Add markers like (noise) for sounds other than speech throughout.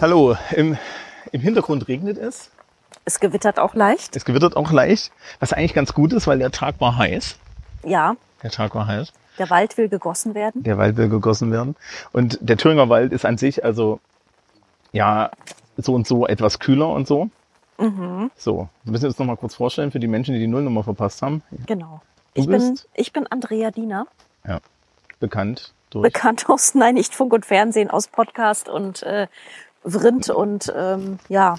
Hallo, im, im Hintergrund regnet es. Es gewittert auch leicht. Es gewittert auch leicht, was eigentlich ganz gut ist, weil der Tag war heiß. Ja, Der Tag war heiß. Der Wald will gegossen werden. Der Wald will gegossen werden. Und der Thüringer Wald ist an sich also ja so und so etwas kühler und so. So, wir müssen uns noch mal kurz vorstellen für die Menschen, die die Nullnummer verpasst haben. Genau. Du Ich bin, ich bin Andrea Diener, Ja, bekannt durch. bekannt aus, nein, nicht Funk und Fernsehen, aus Podcast und äh, Vrind und ähm, ja,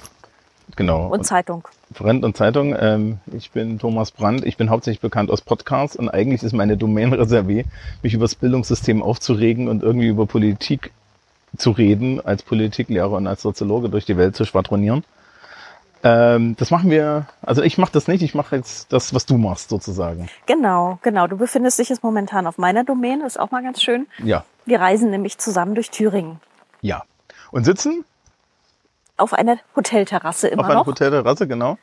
genau. und Zeitung. Brand und Zeitung. Ähm, ich bin Thomas Brandt. Ich bin hauptsächlich bekannt aus Podcasts und eigentlich ist meine Domain reservé, mich über das Bildungssystem aufzuregen und irgendwie über Politik zu reden, als Politiklehrer und als Soziologe durch die Welt zu schwadronieren. Ähm, das machen wir, also ich mache das nicht, ich mache jetzt das, was du machst sozusagen. Genau, genau. Du befindest dich jetzt momentan auf meiner Domäne, ist auch mal ganz schön. Ja, Wir reisen nämlich zusammen durch Thüringen. ja. Und sitzen Auf einer Hotelterrasse immer auf einer noch. Hotelterrasse, genau.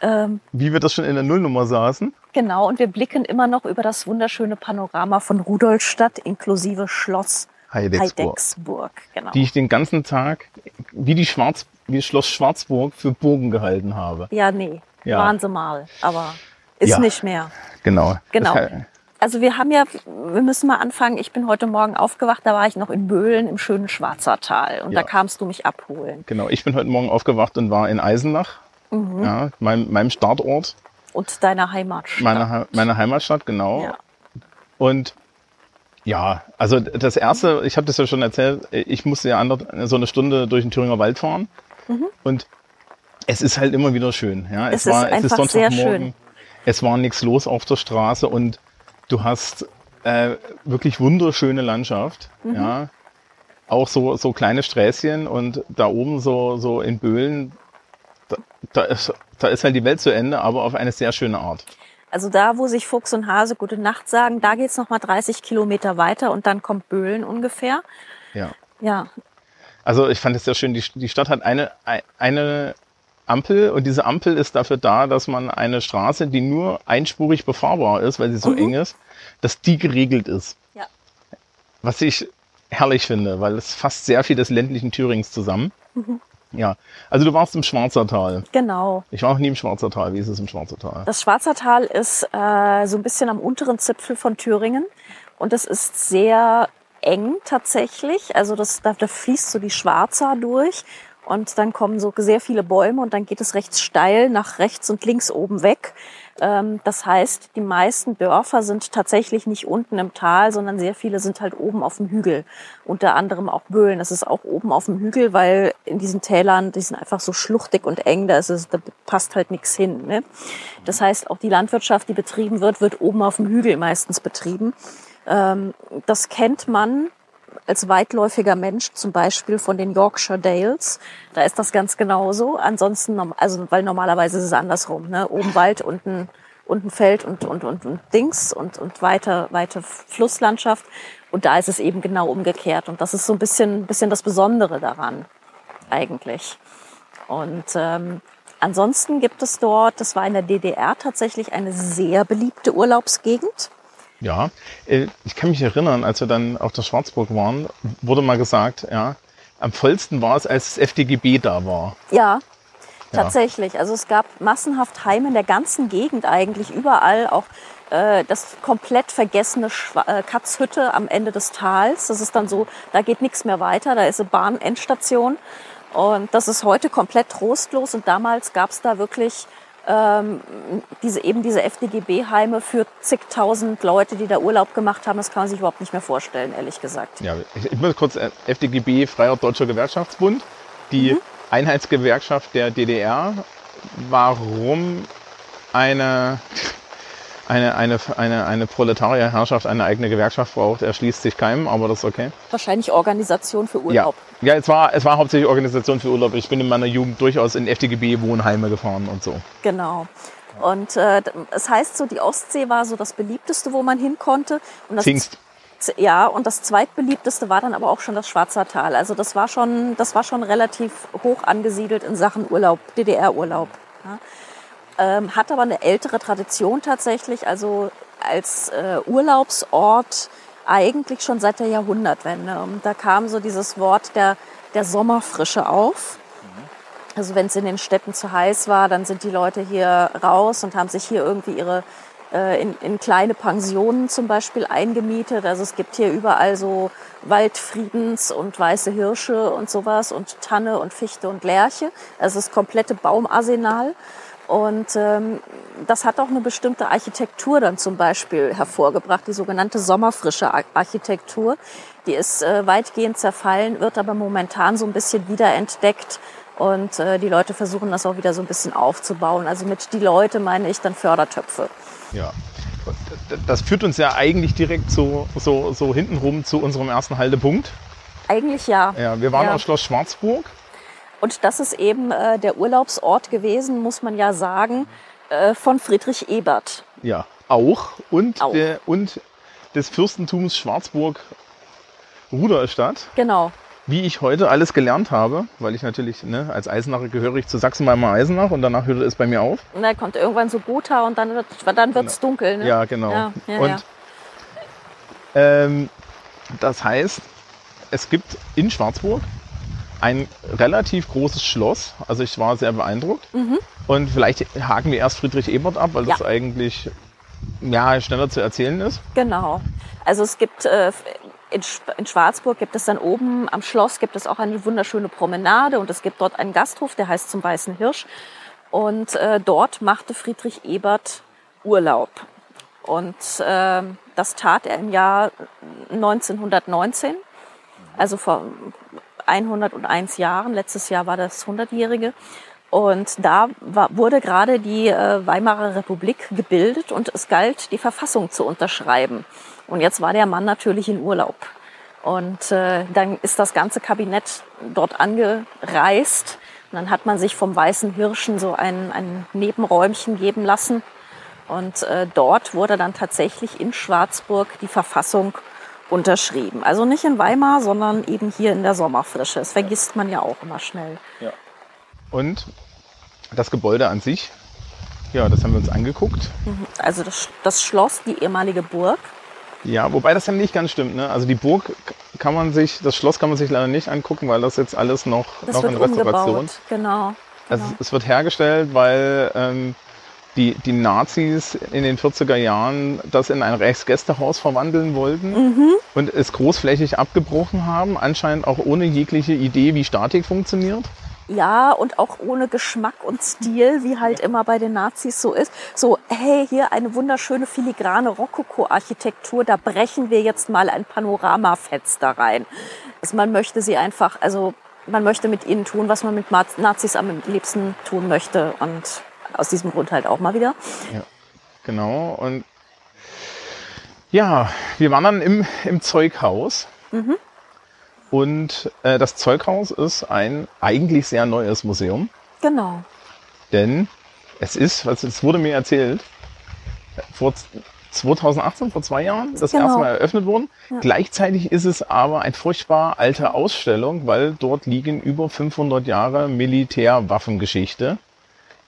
Ähm, Wie wir das schon in der Nullnummer saßen. genau, und wir blicken immer noch über das wunderschöne Panorama von Rudolstadt inklusive Schloss Heidecksburg. Heidecksburg. Genau. Die ich den ganzen Tag wie die Schwarz, wie Schloss Schwarzburg für Bogen gehalten habe. ja, nee, Ja. waren sie mal, aber ist Ja. nicht mehr. Genau. Genau. Das Also wir haben ja, wir müssen mal anfangen. Ich bin heute Morgen aufgewacht, da war ich noch in Böhlen im schönen Schwarzertal und Ja. da kamst du mich abholen. Genau, ich bin heute Morgen aufgewacht und war in Eisenach, Mhm. ja, meinem, meinem Startort, Und deiner Heimatstadt. meiner, He- meiner Heimatstadt, genau. Ja. Und ja, also das erste, ich habe das ja schon erzählt, ich musste ja ander, so eineTunde durch den Thüringer Wald fahren und es ist halt immer wieder schön. Ja, Mhm. Es ist einfach sehr schön. Es war nichts los auf der Straße und du hast äh, wirklich wunderschöne Landschaft. Mhm. Ja, auch so so kleine Sträßchen und da oben so so in Böhlen, da, da ist da ist halt die Welt zu Ende, aber auf eine sehr schöne Art. Also da, wo sich Fuchs und Hase gute Nacht sagen, da geht's noch mal 30 Kilometer weiter und dann kommt Böhlen ungefähr. Ja. Ja, Also ich fand es sehr schön. Die, die Stadt hat eine, eine Ampel und diese Ampel ist dafür da, dass man eine Straße, die nur einspurig befahrbar ist, weil sie so eng ist, dass die geregelt ist. ja. Was ich herrlich finde, weil es fasst sehr viel des ländlichen Thürings zusammen. Ja, also du warst im Schwarzertal. Genau. Ich war noch nie im Schwarzertal. Wie ist es im Schwarzertal? Das Schwarzertal ist äh, so ein bisschen am unteren Zipfel von Thüringen und es ist sehr eng tatsächlich. Also das, da, da fließt so die Schwarza durch und dann kommen so sehr viele Bäume und dann geht es rechts steil nach rechts und links oben weg. Ähm, das heißt, die meisten Dörfer sind tatsächlich nicht unten im Tal, sondern sehr viele sind halt oben auf dem Hügel. Unter anderem auch Böhlen. Das ist auch oben auf dem Hügel, weil in diesen Tälern, die sind einfach so schluchtig und eng, da, ist es, da passt halt nichts hin. Ne? Das heißt, auch die Landwirtschaft, die betrieben wird, wird oben auf dem Hügel meistens betrieben. Ähm, das kennt man als weitläufiger Mensch zum Beispiel von den Yorkshire Dales. Da ist das ganz genauso. Ansonsten, also weil normalerweise ist es andersrum. Ne? Oben Wald, unten, unten Feld und, und, und, und Dings und, und weite, weite Flusslandschaft. Und da ist es eben genau umgekehrt. Und das ist so ein bisschen, bisschen das Besondere daran eigentlich. Und ähm, ansonsten gibt es dort, das war in der DDR tatsächlich eine sehr beliebte Urlaubsgegend. Ja, äh, ich kann mich erinnern, als wir dann auf der Schwarzburg waren, wurde mal gesagt, ja, am vollsten war es, als das FDGB da war. Ja, Ja. tatsächlich. Also es gab massenhaft Heime in der ganzen Gegend eigentlich, überall auch äh, das komplett vergessene Schwa äh, Katzhütte am Ende des Tals. Das ist dann so, da geht nichts mehr weiter, da ist eine Bahn-Endstation. Und das ist heute komplett trostlos. Und damals gab es da wirklich ähm, diese, eben diese FDGB-Heime für zigtausend Leute, die da Urlaub gemacht haben. Das kann man sich überhaupt nicht mehr vorstellen, ehrlich gesagt. Ja, ich, muss kurz äh, FDGB, Freier Deutscher Gewerkschaftsbund, die Mhm. Einheitsgewerkschaft der DDR. Warum eine, eine, eine, eine, eine Proletarierherrschaft eine eigene Gewerkschaft braucht, erschließt sich keinem, aber das ist okay. Wahrscheinlich Organisation für Ja, Urlaub. ja es, war, es war hauptsächlich Organisation für Urlaub. Ich bin in meiner Jugend durchaus in FDGB-Wohnheime gefahren und so. Genau. Und äh, es heißt so, die Ostsee war so das beliebteste, wo man hin konnte. Und das Zingst. Ja, und das zweitbeliebteste war dann aber auch schon das Schwarzer Tal. Also das war schon, das war schon relativ hoch angesiedelt in Sachen Urlaub, DDR-Urlaub. Ja. Ähm, hat aber eine ältere Tradition tatsächlich, also als äh, Urlaubsort eigentlich schon seit der Jahrhundertwende. Und da kam so dieses Wort der, der Sommerfrische auf. Also wenn es in den Städten zu heiß war, dann sind die Leute hier raus und haben sich hier irgendwie ihre äh, in, in kleine Pensionen zum Beispiel eingemietet. Also es gibt hier überall so Waldfriedens und weiße Hirsche und sowas und Tanne und Fichte und Lärche. Also das komplette Baumarsenal. Und ähm, das hat auch eine bestimmte Architektur dann zum Beispiel hervorgebracht, die sogenannte sommerfrische Architektur. Die ist äh, weitgehend zerfallen, wird aber momentan so ein bisschen wiederentdeckt. Und äh, die Leute versuchen das auch wieder so ein bisschen aufzubauen. Also mit die Leute meine ich dann Fördertöpfe. Ja. Das führt uns ja eigentlich direkt so, so, so hintenrum zu unserem ersten Haltepunkt. Eigentlich ja. Ja, wir waren ja. auf Schloss Schwarzburg. Und das ist eben äh, der Urlaubsort gewesen, muss man ja sagen, äh, von Friedrich Ebert. Ja, auch. Und, auch. Der, und des Fürstentums Schwarzburg Ruderstadt. Genau wie ich heute alles gelernt habe, weil ich natürlich ne, als Eisenacher gehöre ich zu Sachsen-Weimar Eisenach und danach hörte es bei mir auf. Dann kommt irgendwann so Gotha und dann wird es dann wird's genau. dunkel. Ne? Ja, genau. Ja, ja, und ja. Ähm, das heißt, es gibt in Schwarzburg ein relativ großes Schloss. Also ich war sehr beeindruckt. Mhm. Und vielleicht haken wir erst Friedrich Ebert ab, weil das eigentlich ja, schneller zu erzählen ist. Genau. Also es gibt äh, in, in Schwarzburg gibt es dann oben am Schloss gibt es auch eine wunderschöne Promenade und es gibt dort einen Gasthof, der heißt zum Weißen Hirsch. Und äh, dort machte Friedrich Ebert Urlaub. Und äh, das tat er im Jahr 1919, also vor 101 Jahren. Letztes Jahr war das 100-jährige. Und da war, wurde gerade die äh, Weimarer Republik gebildet und es galt, die Verfassung zu unterschreiben. Und jetzt war der Mann natürlich in Urlaub. Und äh, dann ist das ganze Kabinett dort angereist. Und dann hat man sich vom Weißen Hirschen so ein, ein Nebenräumchen geben lassen. Und äh, dort wurde dann tatsächlich in Schwarzburg die Verfassung unterschrieben. Also nicht in Weimar, sondern eben hier in der Sommerfrische. Das vergisst man ja auch immer schnell. Ja. Und das Gebäude an sich, ja, das haben wir uns angeguckt. Mhm. Also das, das Schloss, die ehemalige Burg, ja, wobei das ja nicht ganz stimmt. Ne? Also die Burg kann man sich, das Schloss kann man sich leider nicht angucken, weil das jetzt alles noch, das noch in Restauration. Umgebaut. Genau. Also genau. es wird hergestellt, weil ähm, die, die Nazis in den 40er Jahren das in ein Reichsgästehaus verwandeln wollten mhm. und es großflächig abgebrochen haben, anscheinend auch ohne jegliche Idee, wie Statik funktioniert. Ja, und auch ohne Geschmack und Stil, wie halt immer bei den Nazis so ist. So, hey, hier eine wunderschöne filigrane Rokoko-Architektur, da brechen wir jetzt mal ein Panoramafenster rein. Also man möchte sie einfach, also man möchte mit ihnen tun, was man mit Nazis am liebsten tun möchte. Und aus diesem Grund halt auch mal wieder. Ja, genau. Und ja, wir waren dann im, im Zeughaus. Mhm. Und äh, das Zeughaus ist ein eigentlich sehr neues Museum. Genau. Denn es ist, was es wurde mir erzählt, vor 2018, vor zwei Jahren, das genau. erste Mal eröffnet worden. Ja. Gleichzeitig ist es aber eine furchtbar alte Ausstellung, weil dort liegen über 500 Jahre Militärwaffengeschichte.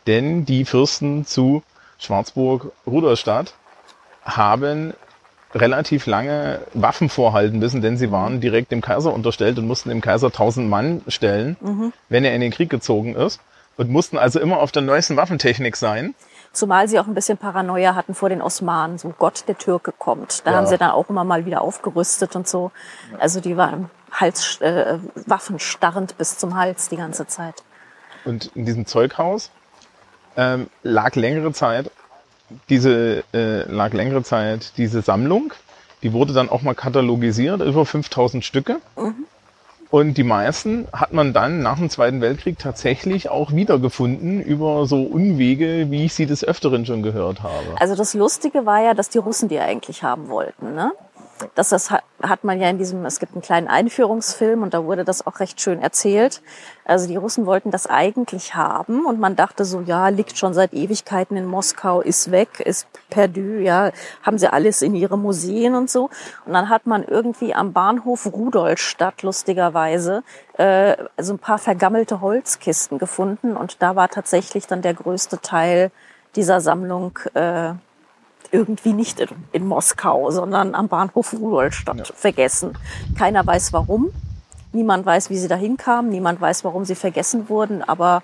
Denn die Fürsten zu Schwarzburg-Rudolstadt haben relativ lange Waffen vorhalten müssen, denn sie waren direkt dem Kaiser unterstellt und mussten dem Kaiser 1000 Mann stellen, mhm. wenn er in den Krieg gezogen ist und mussten also immer auf der neuesten Waffentechnik sein. Zumal sie auch ein bisschen Paranoia hatten vor den Osmanen, so Gott, der Türke kommt. Da ja. haben sie dann auch immer mal wieder aufgerüstet und so. Also die waren Hals, äh, waffenstarrend bis zum Hals die ganze Zeit. Und in diesem Zeughaus ähm, lag längere Zeit diese äh, lag längere Zeit diese Sammlung. Die wurde dann auch mal katalogisiert, über 5000 Stücke. Mhm. Und die meisten hat man dann nach dem Zweiten Weltkrieg tatsächlich auch wiedergefunden über so Unwege, wie ich sie des Öfteren schon gehört habe. Also das Lustige war ja, dass die Russen die eigentlich haben wollten. Ne? Das, das hat man ja in diesem, es gibt einen kleinen Einführungsfilm und da wurde das auch recht schön erzählt. Also die Russen wollten das eigentlich haben und man dachte so, ja, liegt schon seit Ewigkeiten in Moskau, ist weg, ist perdu, ja, haben sie alles in ihre Museen und so. Und dann hat man irgendwie am Bahnhof Rudolstadt lustigerweise äh, so ein paar vergammelte Holzkisten gefunden und da war tatsächlich dann der größte Teil dieser Sammlung äh, irgendwie nicht in, in Moskau, sondern am Bahnhof Rudolstadt ja. vergessen. Keiner weiß warum. Niemand weiß, wie sie dahin kamen. Niemand weiß, warum sie vergessen wurden. Aber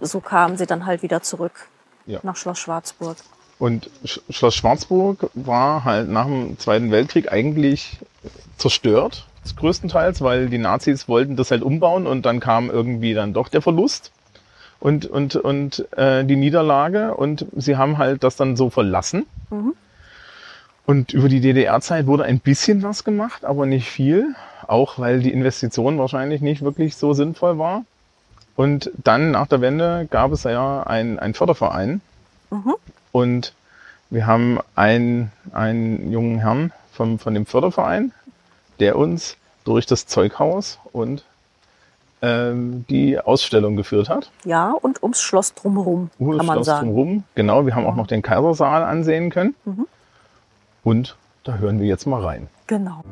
so kamen sie dann halt wieder zurück ja. nach Schloss Schwarzburg. Und Schloss Schwarzburg war halt nach dem Zweiten Weltkrieg eigentlich zerstört, größtenteils, weil die Nazis wollten das halt umbauen und dann kam irgendwie dann doch der Verlust und, und, und äh, die Niederlage und sie haben halt das dann so verlassen. Mhm. Und über die DDR-Zeit wurde ein bisschen was gemacht, aber nicht viel, auch weil die Investition wahrscheinlich nicht wirklich so sinnvoll war. Und dann nach der Wende gab es ja einen, Förderverein. Mhm. Und wir haben einen, einen jungen Herrn vom, von dem Förderverein, der uns durch das Zeughaus und ähm, die Ausstellung geführt hat. Ja, und ums Schloss drumherum, um kann man Schloss sagen. Drumherum. Genau, wir haben auch noch den Kaisersaal ansehen können. Mhm. Und da hören wir jetzt mal rein. Genau.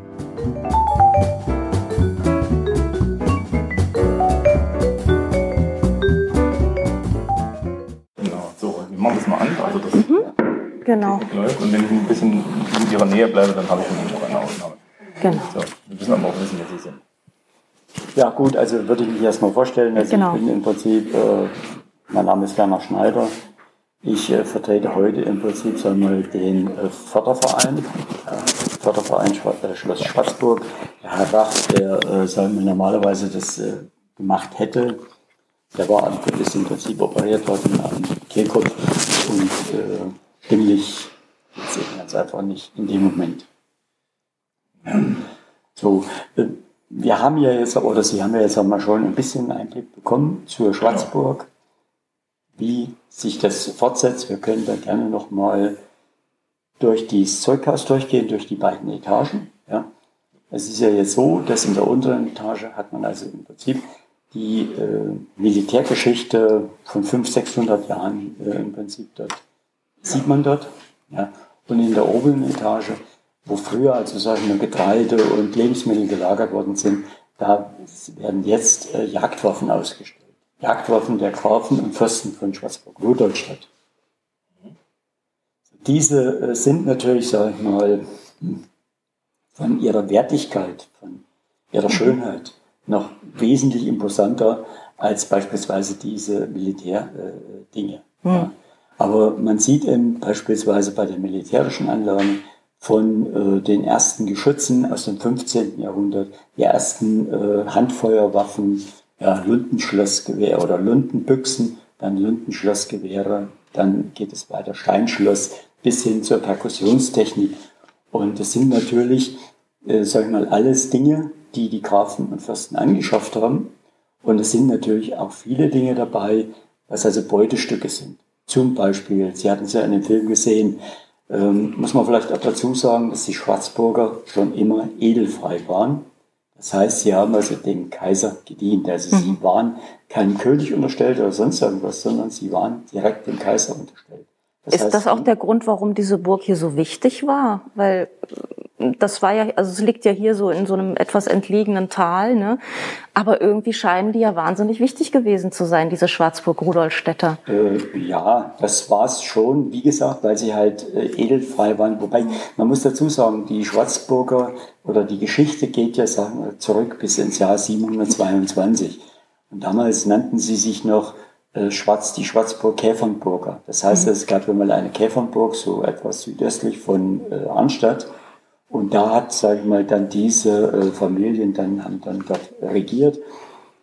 Genau, so, wir machen das mal an. Also das mhm. genau. läuft. Und wenn ich ein bisschen in ihrer Nähe bleibe, dann habe ich schon noch eine Ausnahme. Genau. So, wir müssen aber auch wissen, wer sie sind. Ja gut, also würde ich mich erstmal vorstellen. Also genau. Ich bin im Prinzip, äh, mein Name ist Werner Schneider. Ich äh, vertrete heute im Prinzip sagen wir, den äh, Förderverein, äh, Förderverein äh, Schloss Schwarzburg. Der Herr Rach, der äh, sagen wir, normalerweise das äh, gemacht hätte, der war ist im Prinzip operiert worden am Kehlkopf und äh, stimmlich ganz einfach nicht in dem Moment. So, wir haben ja jetzt, oder Sie haben ja jetzt auch mal schon ein bisschen Einblick bekommen zur Schwarzburg, wie sich das fortsetzt. Wir können da gerne nochmal durch das Zeughaus durchgehen, durch die beiden Etagen. Ja. Es ist ja jetzt so, dass in der unteren Etage hat man also im Prinzip die äh, Militärgeschichte von 500, 600 Jahren äh, im Prinzip dort, sieht man dort. Ja. Und in der oberen Etage wo früher also sagen wir Getreide und Lebensmittel gelagert worden sind, da werden jetzt äh, Jagdwaffen ausgestellt. Jagdwaffen der Grafen und Fürsten von Schwarzburg-Rudolstadt. Diese äh, sind natürlich, sage ich mal, von ihrer Wertigkeit, von ihrer Schönheit noch wesentlich imposanter als beispielsweise diese Militärdinge. Äh, ja. Aber man sieht eben beispielsweise bei den militärischen Anlagen, von äh, den ersten Geschützen aus dem 15. Jahrhundert, die ersten äh, Handfeuerwaffen, ja, Lundenschlossgewehr oder Lundenbüchsen, dann Lundenschlossgewehre, dann geht es weiter Steinschloss bis hin zur Perkussionstechnik. Und das sind natürlich, äh, sag ich mal, alles Dinge, die die Grafen und Fürsten angeschafft haben. Und es sind natürlich auch viele Dinge dabei, was also Beutestücke sind. Zum Beispiel, Sie hatten es ja in dem Film gesehen, ähm, muss man vielleicht auch dazu sagen, dass die Schwarzburger schon immer edelfrei waren. Das heißt, sie haben also dem Kaiser gedient. Also mhm. sie waren kein König unterstellt oder sonst irgendwas, sondern sie waren direkt dem Kaiser unterstellt. Das ist heißt, das auch der Grund, warum diese Burg hier so wichtig war? Weil das war ja, also es liegt ja hier so in so einem etwas entlegenen Tal, ne? Aber irgendwie scheinen die ja wahnsinnig wichtig gewesen zu sein, diese Schwarzburg-Rudolstädter. Äh, ja, das war es schon, wie gesagt, weil sie halt äh, edelfrei waren. Wobei, man muss dazu sagen, die Schwarzburger oder die Geschichte geht ja sagen wir, zurück bis ins Jahr 722. Und damals nannten sie sich noch äh, Schwarz, die Schwarzburg-Käfernburger. Das heißt, mhm. es gab mal eine Käfernburg, so etwas südöstlich von äh, Arnstadt. Und da hat, sage ich mal, dann diese äh, Familien dann, haben dann dort regiert.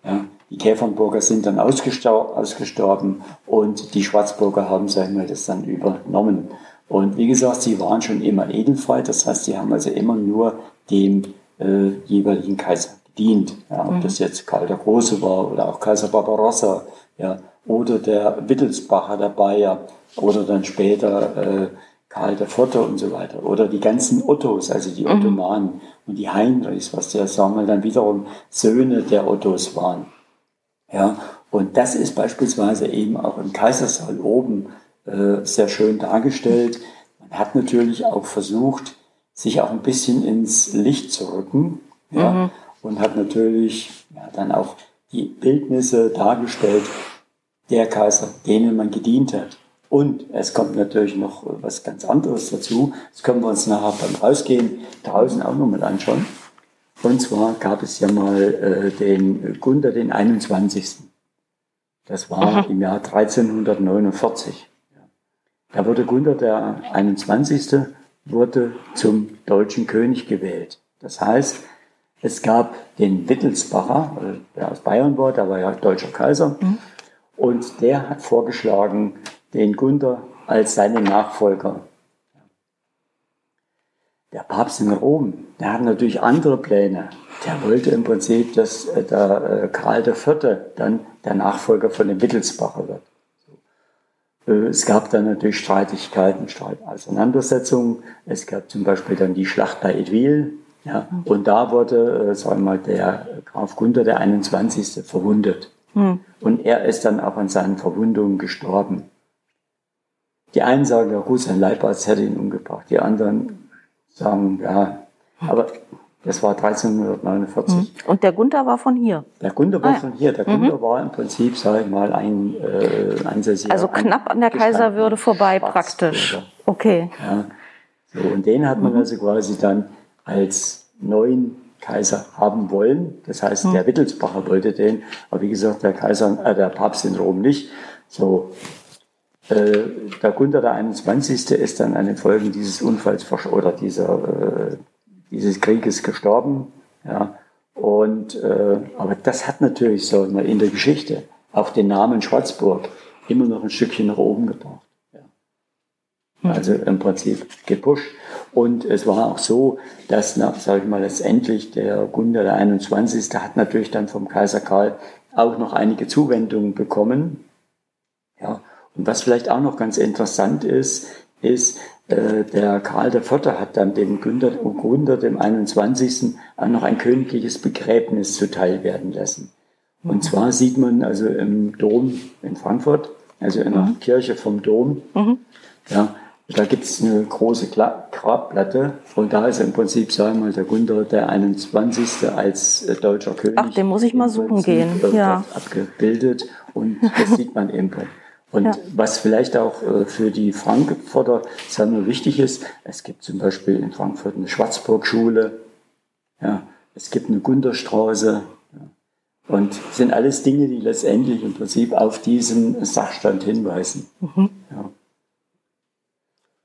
Ja, die Käfernburger sind dann ausgestor ausgestorben und die Schwarzburger haben, sage ich mal, das dann übernommen. Und wie gesagt, sie waren schon immer edelfrei, das heißt, sie haben also immer nur dem äh, jeweiligen Kaiser gedient. Ja, ob mhm. das jetzt Karl der Große war oder auch Kaiser Barbarossa, ja, oder der Wittelsbacher der Bayer oder dann später äh, Karl der Vierte und so weiter. Oder die ganzen Ottos, also die mhm. Ottomanen und die Heinrichs, was ja, sagen wir dann wiederum Söhne der Ottos waren. Ja, und das ist beispielsweise eben auch im Kaisersaal oben äh, sehr schön dargestellt. Man hat natürlich auch versucht, sich auch ein bisschen ins Licht zu rücken. Ja, mhm. Und hat natürlich ja, dann auch die Bildnisse dargestellt, der Kaiser, denen man gedient hat. Und es kommt natürlich noch was ganz anderes dazu. Das können wir uns nachher beim Rausgehen draußen auch nochmal anschauen. Und zwar gab es ja mal äh, den Gunther den 21. Das war Aha. im Jahr 1349. Da wurde Gunther der 21. wurde zum deutschen König gewählt. Das heißt, es gab den Wittelsbacher, der aus Bayern war, der war ja deutscher Kaiser. Mhm. Und der hat vorgeschlagen, den Gunther als seinen Nachfolger. Der Papst in Rom, der hat natürlich andere Pläne. Der wollte im Prinzip, dass äh, der äh, Karl IV. dann der Nachfolger von dem Wittelsbacher wird. Äh, es gab dann natürlich Streitigkeiten, Auseinandersetzungen. Es gab zum Beispiel dann die Schlacht bei Edwil. Ja, und da wurde, sagen wir mal, der Graf Gunther der 21. verwundet. Hm. Und er ist dann auch an seinen Verwundungen gestorben. Die einen sagen, ja gut, sein Leibarzt hätte ihn umgebracht. Die anderen sagen, ja, aber das war 1349. Mhm. Und der Gunther war von hier? Der Gunther war ah, von hier. Der mhm. Gunther war im Prinzip, sage ich mal, ein äh, ansässiger. Also knapp an der Kaiserwürde vorbei praktisch. Okay. Ja. So, und den hat man mhm. also quasi dann als neuen Kaiser haben wollen. Das heißt, der mhm. Wittelsbacher wollte den, aber wie gesagt, der Kaiser, äh, der Papst in Rom nicht. So, äh, der Gunther der 21. ist dann an den Folgen dieses Unfalls oder dieser, äh, dieses Krieges gestorben. Ja. Und, äh, aber das hat natürlich so in der Geschichte auch den Namen Schwarzburg immer noch ein Stückchen nach oben gebracht. Ja. Hm. Also im Prinzip gepusht. Und es war auch so, dass, sage ich mal, letztendlich der Gunther der 21. hat natürlich dann vom Kaiser Karl auch noch einige Zuwendungen bekommen. Ja, und was vielleicht auch noch ganz interessant ist, ist, äh, der Karl IV. hat dann dem Günther, Gründer, dem 21. auch noch ein königliches Begräbnis zuteil werden lassen. Und mhm. zwar sieht man also im Dom in Frankfurt, also in der mhm. Kirche vom Dom, mhm. ja, da gibt es eine große Grabplatte und da ist im Prinzip, sagen wir mal, der Gunther der 21. als äh, deutscher König. Ach, den muss ich mal suchen gehen. Ja. Abgebildet und das sieht man eben. Und ja. was vielleicht auch äh, für die Frankfurter sagen wichtig ist, es gibt zum Beispiel in Frankfurt eine Schwarzburg-Schule, ja, es gibt eine Gunterstraße. Ja, und sind alles Dinge, die letztendlich im Prinzip auf diesen Sachstand hinweisen. Mhm. Ja.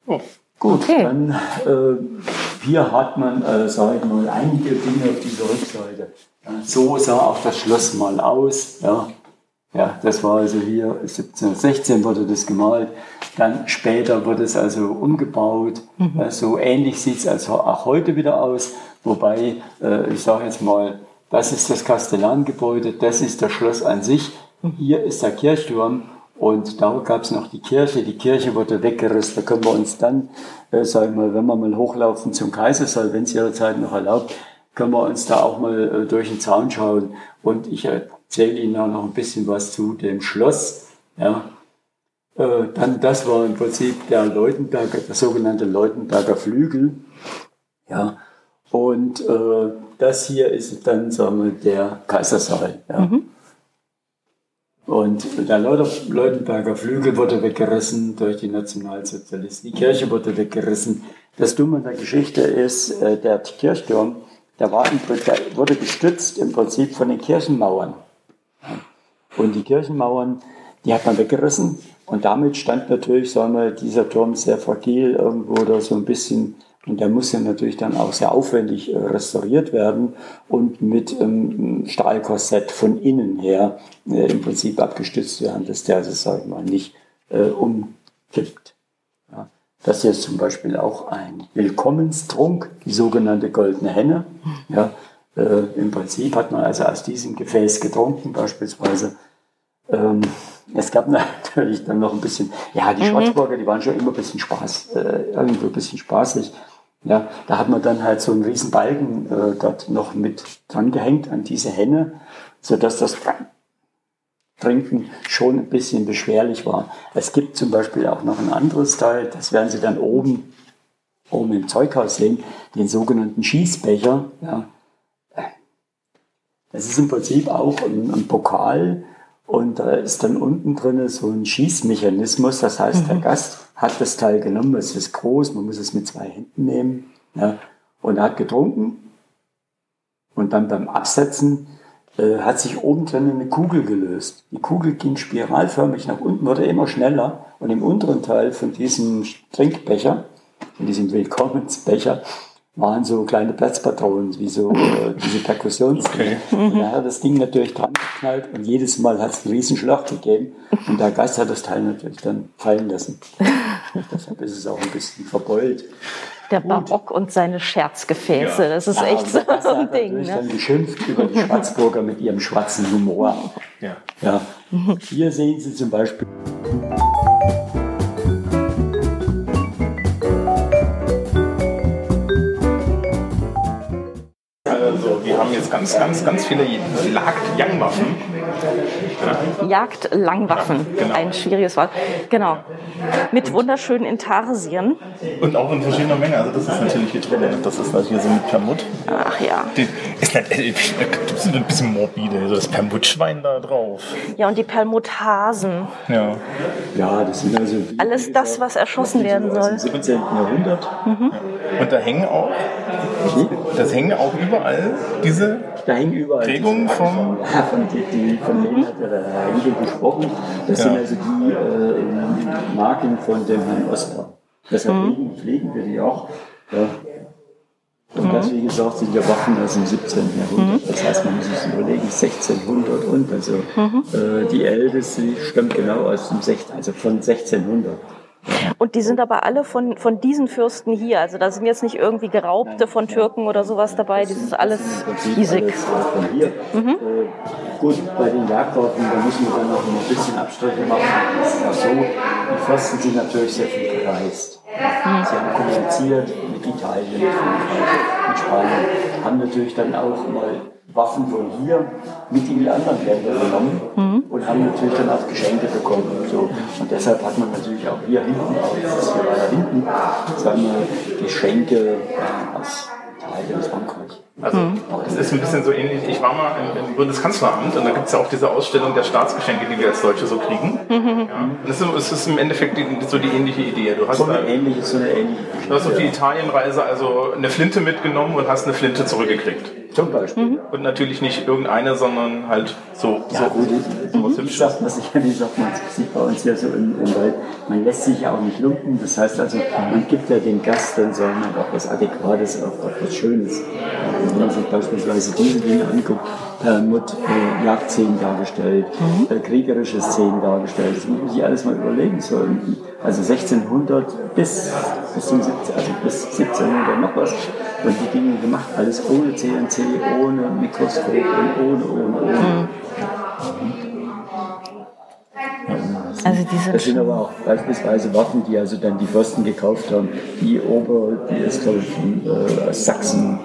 Oh. Gut, okay. dann äh, hier hat man, äh, sage ich mal, einige Dinge auf dieser Rückseite. Ja, so sah auch das Schloss mal aus. Ja. Ja, das war also hier 1716 wurde das gemalt. Dann später wurde es also umgebaut. Mhm. So ähnlich sieht es also auch heute wieder aus. Wobei, äh, ich sage jetzt mal, das ist das Kastellangebäude, das ist das Schloss an sich. Mhm. Hier ist der Kirchturm und da gab es noch die Kirche. Die Kirche wurde weggerissen. Da können wir uns dann, äh, sagen wir wenn wir mal hochlaufen zum Kaisersaal, wenn es ihre Zeit noch erlaubt, können wir uns da auch mal äh, durch den Zaun schauen. Und ich äh, erzähle Ihnen auch noch ein bisschen was zu dem Schloss. Ja. Äh, dann, das war im Prinzip der Leutenberger, der sogenannte Leutenberger Flügel. Ja. Und äh, das hier ist dann, sagen wir, der Kaisersaal. Ja. Mhm. Und der Leutenberger Flügel wurde weggerissen durch die Nationalsozialisten. Die Kirche wurde weggerissen. Das Dumme der Geschichte ist, äh, der Kirchturm, der, war, der wurde gestützt im Prinzip von den Kirchenmauern. Und die Kirchenmauern, die hat man weggerissen. Und damit stand natürlich, sagen wir, dieser Turm sehr fragil irgendwo oder so ein bisschen. Und der muss ja natürlich dann auch sehr aufwendig äh, restauriert werden und mit ähm, Stahlkorsett von innen her äh, im Prinzip abgestützt werden, dass der, also, sag ich mal, nicht äh, umkippt. Ja. Das hier ist zum Beispiel auch ein Willkommenstrunk, die sogenannte goldene Henne. Ja, äh, Im Prinzip hat man also aus diesem Gefäß getrunken beispielsweise. Ähm, es gab (laughs) natürlich dann noch ein bisschen, ja, die Mhm. Schwarzburger, die waren schon immer ein bisschen Spaß, äh, irgendwo ein bisschen spaßig. Ja, da hat man dann halt so einen riesen Balken äh, dort noch mit dran gehängt an diese Henne, sodass das Trinken schon ein bisschen beschwerlich war. Es gibt zum Beispiel auch noch ein anderes Teil, das werden Sie dann oben, oben im Zeughaus sehen, den sogenannten Schießbecher. Ja. Das ist im Prinzip auch ein, ein Pokal und da ist dann unten drin so ein Schießmechanismus. Das heißt, der Gast hat das Teil genommen, es ist groß, man muss es mit zwei Händen nehmen ja, und er hat getrunken und dann beim Absetzen äh, hat sich oben drin eine Kugel gelöst. Die Kugel ging spiralförmig nach unten, wurde immer schneller und im unteren Teil von diesem Trinkbecher, von diesem Willkommensbecher, waren so kleine Platzpatronen, wie so äh, diese Perkussions. Und er hat das Ding natürlich dran geknallt und jedes Mal hat es einen riesen Schlag gegeben und der Geist hat das Teil natürlich dann fallen lassen. (laughs) Deshalb ist es auch ein bisschen verbeult. Der Barock und seine Scherzgefäße, Ja. das ist Ja, echt und so ein Ding. natürlich Ne? dann geschimpft über die Schwarzburger mit ihrem schwarzen Humor. Ja. Ja. Hier sehen Sie zum Beispiel ganz, ganz, ganz viele Jagdlangwaffen, Genau. ein schwieriges Wort. Genau. Mit wunderschönen Intarsien. Und auch in verschiedener Menge. Also, das ist natürlich hier drin. Das ist halt hier so mit Permut. Ach ja. Die- Ist nicht, äh, das ist ein bisschen morbide. So das Permutschwein da drauf. Ja, und die Perlmutthasen. Ja. Ja, das sind also Alles das, was erschossen werden soll. 17. Jahrhundert. Und da hängen auch, das hängen auch überall diese Da hängen überall Prägungen vom- Ja, von, die, die, von denen hat ja der Herr Henkel gesprochen. Das sind Ja. also die äh, Marken von dem Herrn Osper. Deshalb pflegen, pflegen wir die auch. Ja. Und das, wie gesagt, sind ja Waffen aus dem 17. Jahrhundert. Das heißt, man muss sich überlegen, 1600 und also äh, die älteste stammt genau aus dem 16, also von 1600. Und die sind aber alle von, von diesen Fürsten hier. Also da sind jetzt nicht irgendwie Geraubte von Türken oder sowas dabei. Das ist alles hiesig. alles, äh, gut, bei den Jagdorten, da müssen wir dann noch ein bisschen Abstriche machen. Es ist auch so, die Fürsten sind natürlich sehr viel gereist. Sie haben kommuniziert mit Italien, mit Frankreich, mit Spanien, haben natürlich dann auch mal Waffen von hier mit in die anderen Länder genommen und haben natürlich dann auch Geschenke bekommen. So. Und deshalb hat man natürlich auch hier hinten, auch ist hier weiter hinten, sagen wir, Geschenke aus Italien, aus Frankreich. Also es ist ein bisschen so ähnlich. Ich war mal im, Bundeskanzleramt und da gibt es ja auch diese Ausstellung der Staatsgeschenke, die wir als Deutsche so kriegen. Ja. Und es ist, es ist im Endeffekt die, so die ähnliche Idee. Du hast, So eine ähnliche, so eine ähnliche du hast auf die. Italienreise also eine Flinte mitgenommen und hast eine Flinte zurückgekriegt. Zum Beispiel. Und natürlich nicht irgendeine, sondern halt so, Ja, so, gut, so was wie Hübsches. sagt man sich, wie sagt man es bei uns hier so im, im Wald, man lässt sich ja auch nicht lumpen. Das heißt also, man gibt ja dem Gast dann so auch was Adäquates, auch, auch was Schönes. Und wenn man sich beispielsweise diese Dinge anguckt, Perlmutt, äh, Jagdszenen dargestellt, äh, kriegerische Szenen dargestellt, das muss man sich alles mal überlegen. So, also 1600 bis, bis, zum 17, also bis 1700 noch was. Und die Dinge gemacht, alles ohne CNC, ohne Mikroskop und ohne, ohne, ohne. Also die sind Das sind aber auch beispielsweise Waffen, die also dann die Fürsten gekauft haben. Die Ober, die ist glaube ich von äh, Sachsen.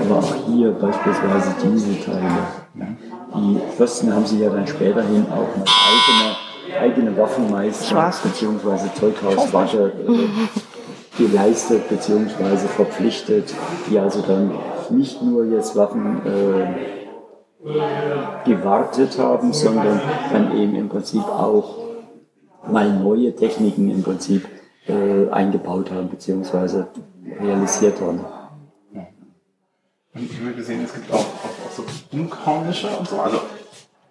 Aber auch hier beispielsweise diese Teile. Die Fürsten haben sich ja dann späterhin auch mal eigene, eigene Waffenmeister bzw. Zeughauswarte äh, geleistet bzw. verpflichtet, die also dann nicht nur jetzt Waffen äh, gewartet haben, sondern dann eben im Prinzip auch mal neue Techniken im Prinzip äh, eingebaut haben bzw. realisiert haben. Und ich habe gesehen, es gibt auch, auch, auch so Umkaunische und so. Also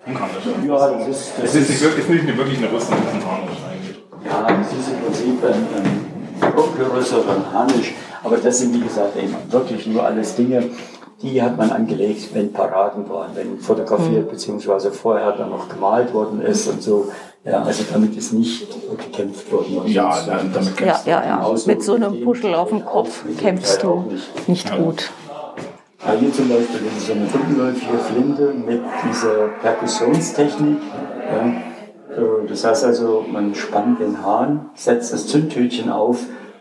Umkaunische. Ja, das ist, Es ist nicht wirklich, ist nicht wirklich eine Rüstung, das ist ein Harnisch eigentlich. Ja, das ist im Prinzip ein, ein Druckgerüst oder ein Harnisch, aber das sind wie gesagt eben wirklich nur alles Dinge, die hat man angelegt, wenn Paraden waren, wenn fotografiert bzw. vorher dann noch gemalt worden ist und so. Ja, also damit ist nicht gekämpft worden. Ja, damit Ja, kämpfst du. ja, ja. Genauso Mit so einem Puschel auf dem Kopf kämpfst du nicht. nicht gut. Hier zum Beispiel ist so eine rückenläufige Flinte mit dieser Perkussionstechnik. Ja. Äh, das heißt also, man spannt den Hahn, setzt das Zündtütchen auf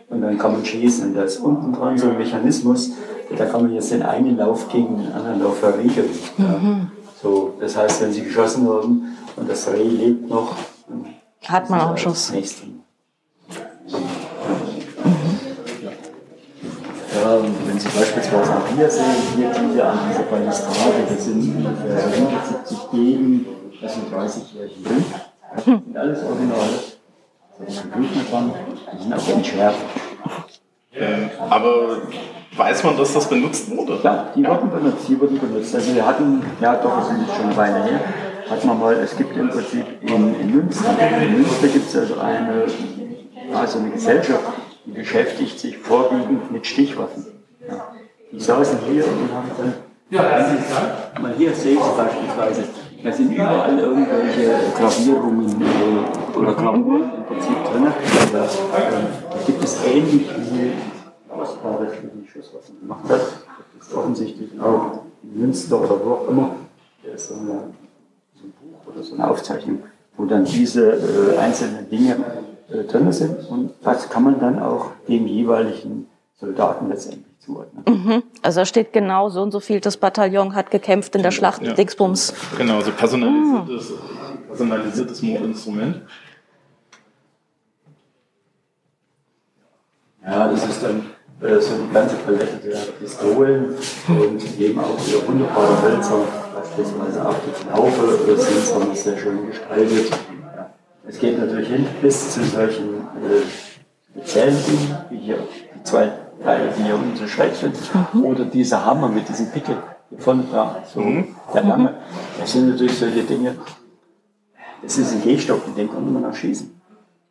und dann kann man schießen. Und da ist unten dran so ein Mechanismus, da kann man jetzt den einen Lauf gegen den anderen Lauf verriegeln. Ja. Mhm. So, das heißt, wenn Sie geschossen haben und das Reh lebt noch, hat man auch Schuss. Nächste. Ja, wenn Sie beispielsweise auch hier sehen, hier diese an dieser Balustrade, das sind ungefähr 170 Gegen, das sind 30-jährige Rind. Das sind alles Original. Da ist ein dran, die sind auch entschärft. Ähm, aber weiß man, dass das benutzt wurde? Ja, die wurden benutzt, die wurden benutzt. Also wir hatten, ja doch, das ist schon eine Weile her, hat man mal, es gibt im Prinzip in, in Münster, in Münster gibt es also eine, also eine Gesellschaft, die beschäftigt sich vorwiegend mit Stichwaffen. Ja. Die saßen hier und haben dann, ja, mal hier sehen Sie beispielsweise, da sind überall irgendwelche Gravierungen äh, oder Gravuren im Prinzip drin. Da, äh, da gibt es ähnlich wie Ostbare für die Schusswaffen gemacht hat. Das ist offensichtlich auch in Münster oder wo auch immer. Da ist so, eine, so ein Buch oder so eine Aufzeichnung, wo dann diese äh, einzelnen Dinge äh, drin sind und das kann man dann auch dem jeweiligen Soldaten letztendlich zuordnen. Mhm. Also da steht genau, so und so viel das Bataillon hat gekämpft in der Schlacht ja. Dingsbums. Genau, so personalisiertes, ah. personalisiertes Instrument. Ja, das ist dann äh, so die ganze Palette der Pistolen und eben auch wieder wunderbare Hölzer, beispielsweise auch die Knaufe sind sehr schön gestaltet. Es geht natürlich hin bis zu solchen äh, speziellen Dingen, wie hier die zwei hier unten so sind, mhm. oder dieser Hammer mit diesem Pickel von da, so mhm. der lange. Das sind natürlich solche Dinge. Das ist ein Gehstock, mit dem kann man noch schießen.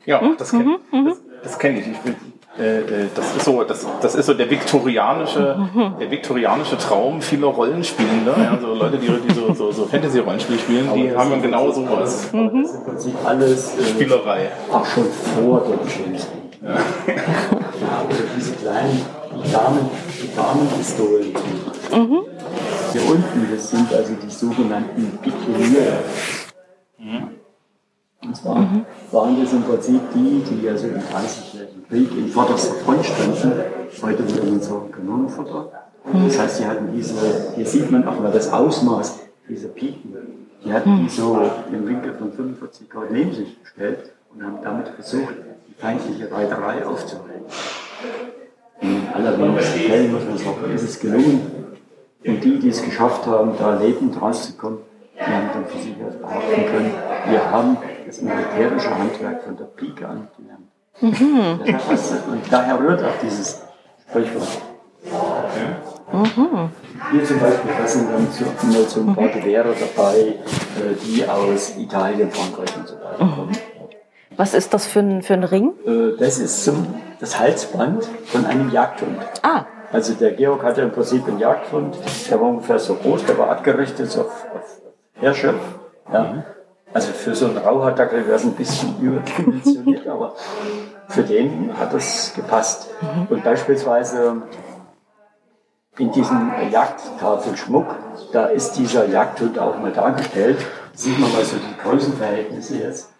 Ja, das kenne mhm. das, das kenn ich. Ich bin äh, äh, das ist so, das, das ist so der viktorianische, der viktorianische Traum vieler Rollenspielender. Ja, so Leute, die, die so, so, so Fantasy-Rollenspiel spielen, die haben genau sowas. Das ist im Prinzip alles äh, Spielerei. Auch schon vor dem James ja. ja, (laughs) also (laughs) kleinen Damen, Damenpistolen. Mhm. Hier unten, das sind also die sogenannten Pikoniere. Mhm. Und zwar mhm. waren das im Prinzip die, die also im 30-jährigen Krieg in vorderster Front standen. Heute würde man sagen Kanonenfutter. Das heißt, sie hatten diese, hier sieht man auch mal das Ausmaß dieser Piken. Die hatten die so im Winkel von 45 Grad neben sich gestellt und haben damit versucht, die feindliche Reiterei aufzuhalten. In allerwenigsten Fällen muss man sagen, ist es gelungen. Und die, die es geschafft haben, da lebend rauszukommen, die haben dann für sich behaupten können, wir haben das militärische Handwerk von der Pike an gelernt. Mhm. und daher rührt auch dieses Sprichwort. Mhm. Hier zum Beispiel, da sind dann so, ein paar Gewehre dabei, die aus Italien, Frankreich und so weiter kommen. Was ist das für ein, für ein Ring? Äh, das ist zum, das Halsband von einem Jagdhund. Ah. Also der Georg hatte im Prinzip einen Jagdhund, der war ungefähr so groß, der war abgerichtet auf, auf Hirsche. Ja. Mhm. Also für so einen Rauhaardackel wäre es ein bisschen überdimensioniert, (laughs) aber für den hat es gepasst. Mhm. Und beispielsweise in diesem Jagdtafelschmuck, da ist dieser Jagdhund auch mal dargestellt. Sieht man mal so die Größenverhältnisse jetzt.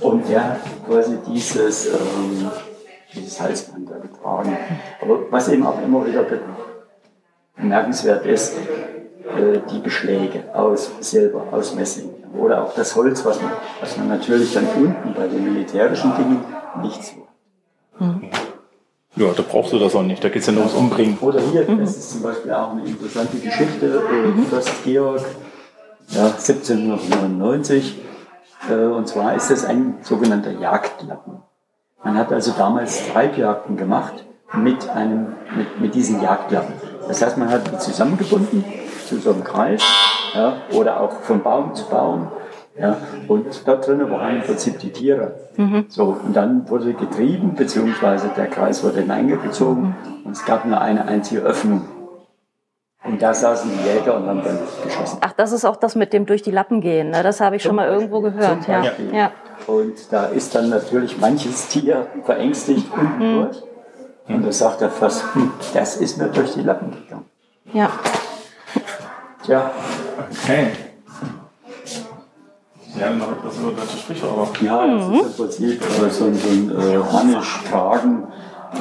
Und der hat quasi dieses, ähm, dieses Halsband da getragen. Aber was eben auch immer wieder bemerkenswert ist, äh, die Beschläge aus Silber, aus Messing oder auch das Holz, was man, was man natürlich dann unten bei den militärischen Dingen nicht so. Mhm. Ja, da brauchst du das auch nicht, da geht es ja nur ums Umbringen. Oder hier, das ist zum Beispiel auch eine interessante Geschichte, äh, mhm. Fürst Georg, ja, 1799, äh, und zwar ist das ein sogenannter Jagdlappen. Man hat also damals Treibjagden gemacht mit, einem, mit, mit diesen Jagdlappen. Das heißt, man hat die zusammengebunden zu so einem Kreis ja, oder auch von Baum zu Baum. Ja, und dort drinnen waren im Prinzip die Tiere. Mhm. So, und dann wurde getrieben, beziehungsweise der Kreis wurde hineingezogen und es gab nur eine einzige Öffnung. Und da saßen die Jäger und haben dann geschossen. Ach, das ist auch das mit dem durch die Lappen gehen. Ne? Das habe ich Zum schon mal irgendwo gehört. Ja. ja. Und da ist dann natürlich manches Tier verängstigt unten mhm. durch. Und da sagt er fast, hm, das ist mir durch die Lappen gegangen. Ja. Tja, Okay. Sie haben noch etwas über deutsche Sprichwörter. ja, das ist im Prinzip äh, so ein, so ein äh,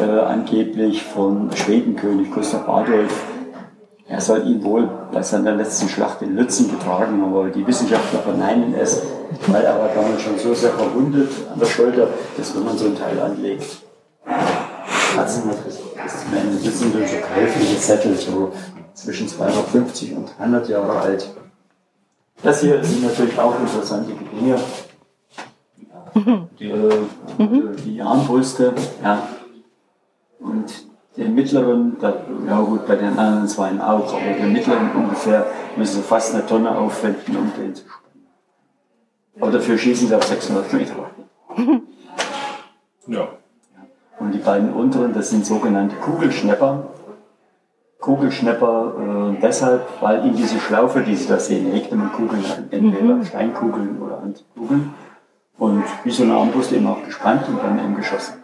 äh, angeblich von Schwedenkönig Gustav Adolf. Er soll ihn wohl bei seiner letzten Schlacht in Lützen getragen haben, aber die Wissenschaftler verneinen es, weil er war damals schon so sehr verwundet an der Schulter, dass wenn man so ein Teil anlegt, Katzen hat das ist ein bisschen so käufliche Zettel, so zwischen 250 und 300 Jahre alt. Das hier sind natürlich auch interessante Dinge. Die, Äh, die Armbrüste, ja. Und den mittleren, da, ja gut, bei den anderen zwei auch, aber den mittleren ungefähr müssen sie fast eine Tonne aufwenden, um den zu spannen. Aber dafür schießen sie auf 600 Meter. ja. Und die beiden unteren, das sind sogenannte Kugelschnepper. Kugelschnepper äh, deshalb, weil in diese Schlaufe, die Sie da sehen, legte man Kugeln an, entweder Steinkugeln oder Handkugeln. Und wie so eine Armbrust eben auch gespannt und dann eben geschossen.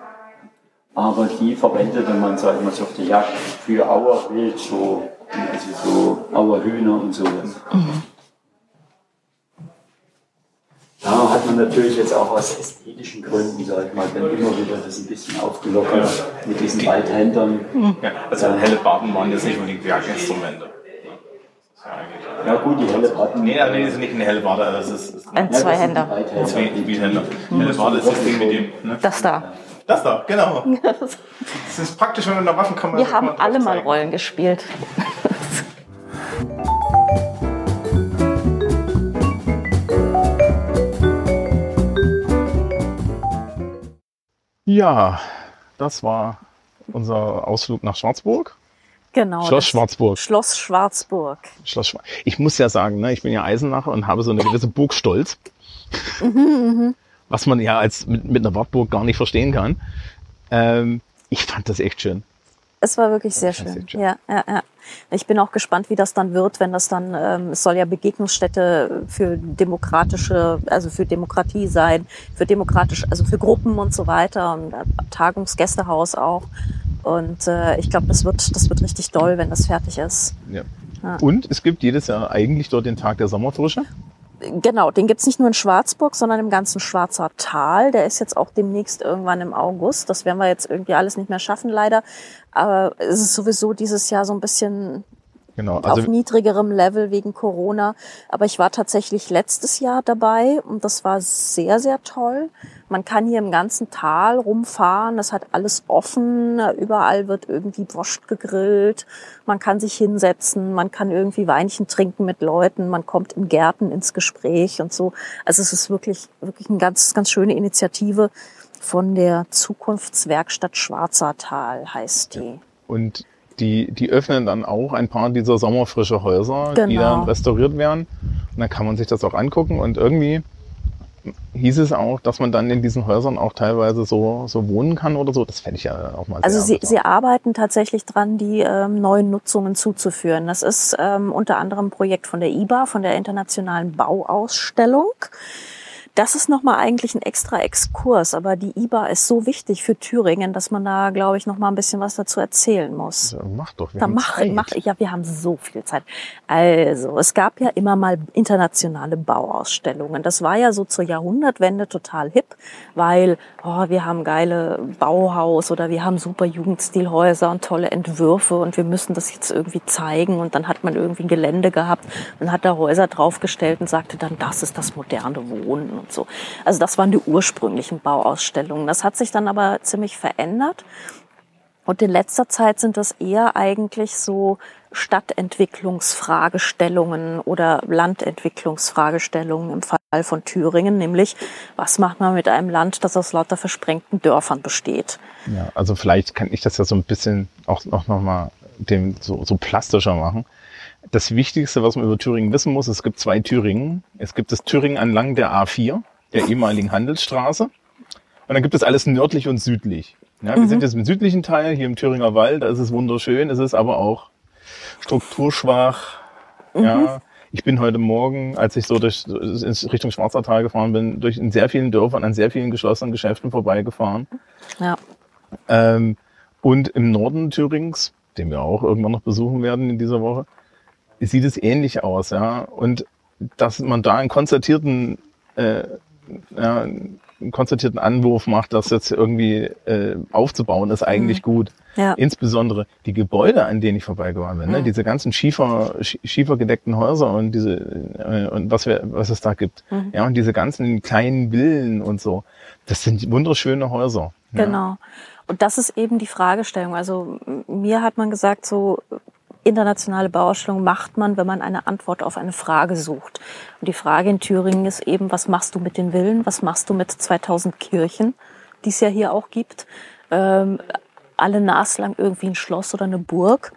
Aber die verwendete man, sag ich mal, so auf der Jagd für Auerwild, so, also so Auerhühner und sowas. Da hat man natürlich jetzt auch aus ästhetischen Gründen, sag ich mal, dann immer wieder das ein bisschen aufgelockert mit diesen Beidhändern. ja. Also helle Barten waren jetzt nicht unbedingt ist ja gut, die helle Patten. Nee, nee, das ist nicht eine helle Barte, das ist, ist Ein Zweihänder. die Beidhänder. zwei Speedhänder. Helle Barte ist das Ding mit dem. Ne? Das da. Das da, genau. (laughs) Das ist praktisch, wenn man in der Waffenkammer Wir haben alle mal. Rollen gespielt. (laughs) Ja, das war unser Ausflug nach Schwarzburg. Genau. Schloss Schwarzburg. Schloss Schwarzburg. Schloss Schwar ich muss ja sagen, ne, ich bin ja Eisenacher und habe so eine gewisse Burgstolz. Was man ja als mit, mit einer Wartburg gar nicht verstehen kann. Ähm, ich fand das echt schön. Es war wirklich sehr schön. Ja, ja, ja. Ich bin auch gespannt, wie das dann wird, wenn das dann, ähm, es soll ja Begegnungsstätte für demokratische, also für Demokratie sein, für demokratisch, also für Gruppen und so weiter und äh, Tagungsgästehaus auch. Und äh, ich glaube, das wird, das wird richtig doll, wenn das fertig ist. Ja. Ja. Und es gibt jedes Jahr eigentlich dort den Tag der Sommerfrische. Genau, den gibt's nicht nur in Schwarzburg, sondern im ganzen Schwarzer Tal. Der ist jetzt auch demnächst irgendwann im August. Das werden wir jetzt irgendwie alles nicht mehr schaffen, leider. Aber es ist sowieso dieses Jahr so ein bisschen Genau. auf Also niedrigerem Level wegen Corona. Aber ich war tatsächlich letztes Jahr dabei und das war sehr, sehr toll. Man kann hier im ganzen Tal rumfahren. Das hat alles offen. Überall wird irgendwie Wurst gegrillt. Man kann sich hinsetzen. Man kann irgendwie Weinchen trinken mit Leuten. Man kommt in Gärten ins Gespräch und so. Also es ist wirklich, wirklich eine ganz, ganz schöne Initiative von der Zukunftswerkstatt Schwarzer Tal heißt die. und die, die öffnen dann auch ein paar dieser sommerfrische Häuser, die Genau. dann restauriert werden. Und dann kann man sich das auch angucken. Und irgendwie hieß es auch, dass man dann in diesen Häusern auch teilweise so, so wohnen kann oder so. Das fände ich ja auch mal Also sie, sie arbeiten tatsächlich dran, die ähm, neuen Nutzungen zuzuführen. Das ist ähm, unter anderem ein Projekt von der IBA, von der Internationalen Bauausstellung. Das ist nochmal eigentlich ein extra Exkurs, aber die IBA ist so wichtig für Thüringen, dass man da, glaube ich, nochmal ein bisschen was dazu erzählen muss. Ja, Mach doch. Wir Da haben mach, Zeit. mach, ja, wir haben so viel Zeit. Also, es gab ja immer mal internationale Bauausstellungen. Das war ja so zur Jahrhundertwende total hip, weil oh, wir haben geile Bauhaus oder wir haben super Jugendstilhäuser und tolle Entwürfe und wir müssen das jetzt irgendwie zeigen. Und dann hat man irgendwie ein Gelände gehabt und hat da Häuser draufgestellt und sagte dann, das ist das moderne Wohnen und so. Also das waren die ursprünglichen Bauausstellungen. Das hat sich dann aber ziemlich verändert. Und in letzter Zeit sind das eher eigentlich so Stadtentwicklungsfragestellungen oder Landentwicklungsfragestellungen im Fall von Thüringen, nämlich was macht man mit einem Land, das aus lauter versprengten Dörfern besteht? Ja, also vielleicht kann ich das ja so ein bisschen auch, auch nochmal dem so, so plastischer machen. Das Wichtigste, was man über Thüringen wissen muss, es gibt zwei Thüringen. Es gibt das Thüringen entlang der A4, der ehemaligen Handelsstraße. Und dann gibt es alles nördlich und südlich. Ja, wir sind jetzt im südlichen Teil, hier im Thüringer Wald, da ist es wunderschön, es ist aber auch strukturschwach. Ja, ich bin heute Morgen, als ich so durch in Richtung Schwarzer Tal gefahren bin, durch in sehr vielen Dörfern an sehr vielen geschlossenen Geschäften vorbeigefahren. Ja, Ähm, und im Norden Thürings, den wir auch irgendwann noch besuchen werden in dieser Woche, sieht es ähnlich aus, ja. Und dass man da einen konzertierten, äh, ja, einen konzertierten Anwurf macht, das jetzt irgendwie äh, aufzubauen, ist eigentlich mhm. gut. Ja. Insbesondere die Gebäude, an denen ich vorbeigefahren bin, ne? Mhm. diese ganzen Schiefer, schiefergedeckten Häuser und diese äh, und was wir, was es da gibt, mhm. ja und diese ganzen kleinen Villen und so, das sind wunderschöne Häuser. Genau. Ja. Und das ist eben die Fragestellung. Also mir hat man gesagt, so internationale Bauausstellung macht man, wenn man eine Antwort auf eine Frage sucht. Und die Frage in Thüringen ist eben, was machst du mit den Villen? Was machst du mit 2000 Kirchen, die es ja hier auch gibt? Ähm, alle naslang irgendwie ein Schloss oder eine Burg.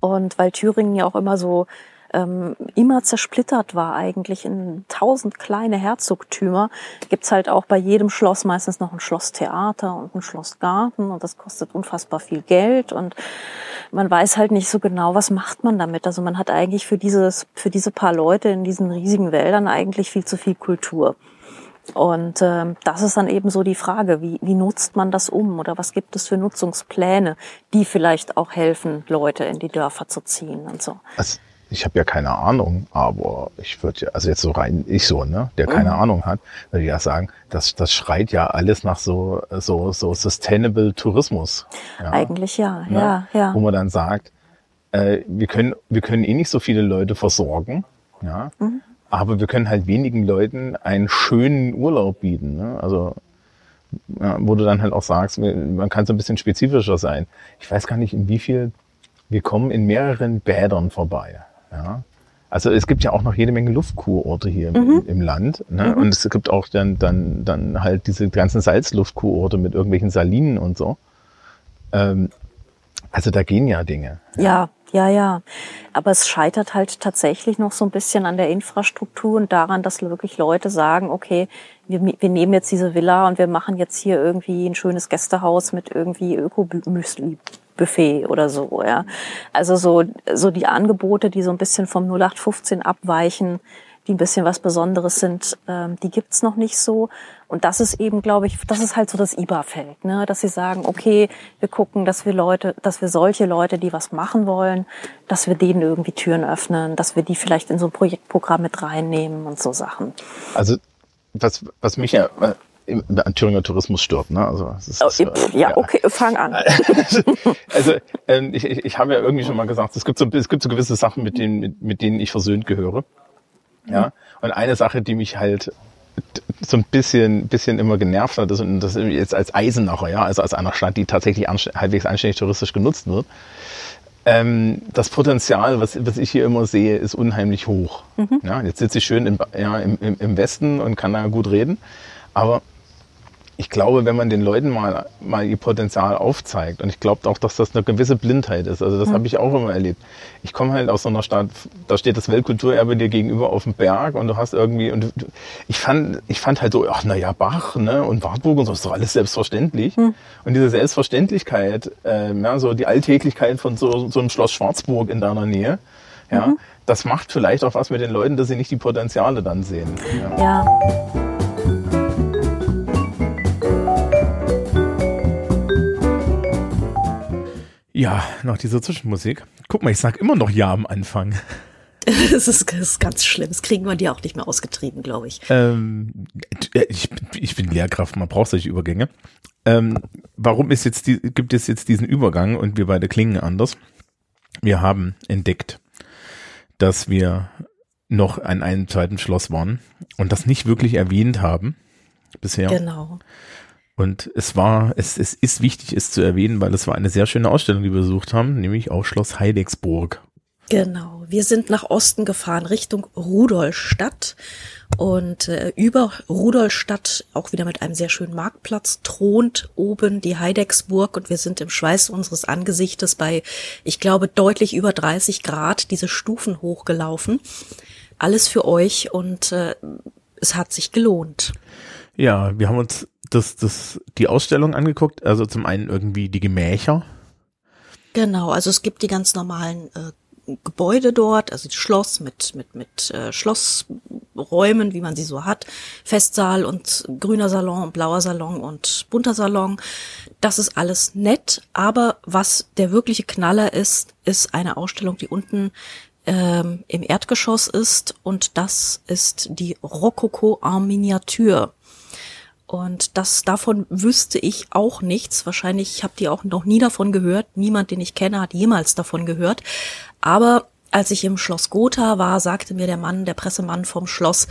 Und weil Thüringen ja auch immer so ähm, immer zersplittert war eigentlich in tausend kleine Herzogtümer, gibt's halt auch bei jedem Schloss meistens noch ein Schlosstheater und ein Schlossgarten und das kostet unfassbar viel Geld und man weiß halt nicht so genau, was macht man damit. Also man hat eigentlich für dieses, für diese paar Leute in diesen riesigen Wäldern eigentlich viel zu viel Kultur. Und ähm, das ist dann eben so die Frage, wie, wie nutzt man das um oder was gibt es für Nutzungspläne, die vielleicht auch helfen, Leute in die Dörfer zu ziehen und so. Also ich habe ja keine Ahnung, aber ich würde ja, also jetzt so rein, ich so, ne, der keine mhm. Ahnung hat, würde ja sagen, das, das schreit ja alles nach so, so, so Sustainable Tourismus. Ja? Eigentlich ja, ne? ja, ja. Wo man dann sagt, äh, wir können, wir können eh nicht so viele Leute versorgen, ja, mhm. aber wir können halt wenigen Leuten einen schönen Urlaub bieten, ne? Also, ja, wo du dann halt auch sagst, man kann so ein bisschen spezifischer sein. Ich weiß gar nicht, in wie viel wir kommen in mehreren Bädern vorbei. Ja. Also es gibt ja auch noch jede Menge Luftkurorte hier mhm. im, im, Land. Ne? Mhm. Und es gibt auch dann, dann, dann halt diese ganzen Salzluftkurorte mit irgendwelchen Salinen und so. Ähm, also da gehen ja Dinge. Ja, ja, ja. Aber es scheitert halt tatsächlich noch so ein bisschen an der Infrastruktur und daran, dass wirklich Leute sagen, okay, wir, wir nehmen jetzt diese Villa und wir machen jetzt hier irgendwie ein schönes Gästehaus mit irgendwie Öko-Müsli Buffet oder so, ja. Also so, so die Angebote, die so ein bisschen vom 0815 abweichen, die ein bisschen was Besonderes sind, ähm, die gibt's noch nicht so. Und das ist eben, glaube ich, das ist halt so das IBA-Feld, ne? dass sie sagen, okay, wir gucken, dass wir Leute, dass wir solche Leute, die was machen wollen, dass wir denen irgendwie Türen öffnen, dass wir die vielleicht in so ein Projektprogramm mit reinnehmen und so Sachen. Also was, was mich ja Thüringer Tourismus stört. Ne? Also, ist, oh, äh, ja, ja, okay, fang an. (laughs) also ähm, ich, ich, ich habe ja irgendwie schon mal gesagt, es gibt so, es gibt so gewisse Sachen, mit denen, mit, mit denen ich versöhnt gehöre. Ja. Und eine Sache, die mich halt so ein bisschen, bisschen immer genervt hat, ist, und das jetzt als Eisenacher, ja, also als einer Stadt, die tatsächlich anst halbwegs anständig touristisch genutzt wird, ähm, das Potenzial, was, was ich hier immer sehe, ist unheimlich hoch. Mhm. Ja, jetzt sitze ich schön im, ja, im, im Westen und kann da gut reden, aber ich glaube, wenn man den Leuten mal, mal ihr Potenzial aufzeigt, und ich glaube auch, dass das eine gewisse Blindheit ist, also das mhm. habe ich auch immer erlebt. Ich komme halt aus so einer Stadt, da steht das Weltkulturerbe dir gegenüber auf dem Berg und du hast irgendwie, und du, ich fand, ich fand halt so, ach naja, Bach ne, und Wartburg und so, ist doch alles selbstverständlich. Mhm. Und diese Selbstverständlichkeit, äh, ja, so die Alltäglichkeit von so, so einem Schloss Schwarzburg in deiner Nähe, ja, mhm. das macht vielleicht auch was mit den Leuten, dass sie nicht die Potenziale dann sehen. ja. ja. Ja, nach dieser Zwischenmusik. Guck mal, ich sag immer noch Ja am Anfang. (laughs) Das ist, das ist ganz schlimm. Das kriegen wir dir auch nicht mehr ausgetrieben, glaube ich. Ähm, ich. Ich bin Lehrkraft, man braucht solche Übergänge. Ähm, warum ist jetzt die, gibt es jetzt diesen Übergang und wir beide klingen anders? Wir haben entdeckt, dass wir noch an einem zweiten Schloss waren und das nicht wirklich erwähnt haben bisher. Genau. Und es war, es, es ist wichtig, es zu erwähnen, weil es war eine sehr schöne Ausstellung, die wir besucht haben, nämlich auch Schloss Heidecksburg. Genau. Wir sind nach Osten gefahren, Richtung Rudolstadt. Und äh, über Rudolstadt, auch wieder mit einem sehr schönen Marktplatz, thront oben die Heidecksburg und wir sind im Schweiß unseres Angesichtes bei, ich glaube, deutlich über 30 Grad diese Stufen hochgelaufen. Alles für euch und äh, es hat sich gelohnt. Ja, wir haben uns das, das, die Ausstellung angeguckt? Also zum einen irgendwie die Gemächer. Genau, also es gibt die ganz normalen äh, Gebäude dort, also das Schloss mit, mit, mit äh, Schlossräumen, wie man sie so hat, Festsaal und grüner Salon und blauer Salon und bunter Salon. Das ist alles nett, aber was der wirkliche Knaller ist, ist eine Ausstellung, die unten ähm, im Erdgeschoss ist und das ist die Rokoko en Miniatur. Und das davon wüsste ich auch nichts. Wahrscheinlich habt ihr auch noch nie davon gehört. Niemand, den ich kenne, hat jemals davon gehört. Aber als ich im Schloss Gotha war, sagte mir der Mann, der Pressemann vom Schloss,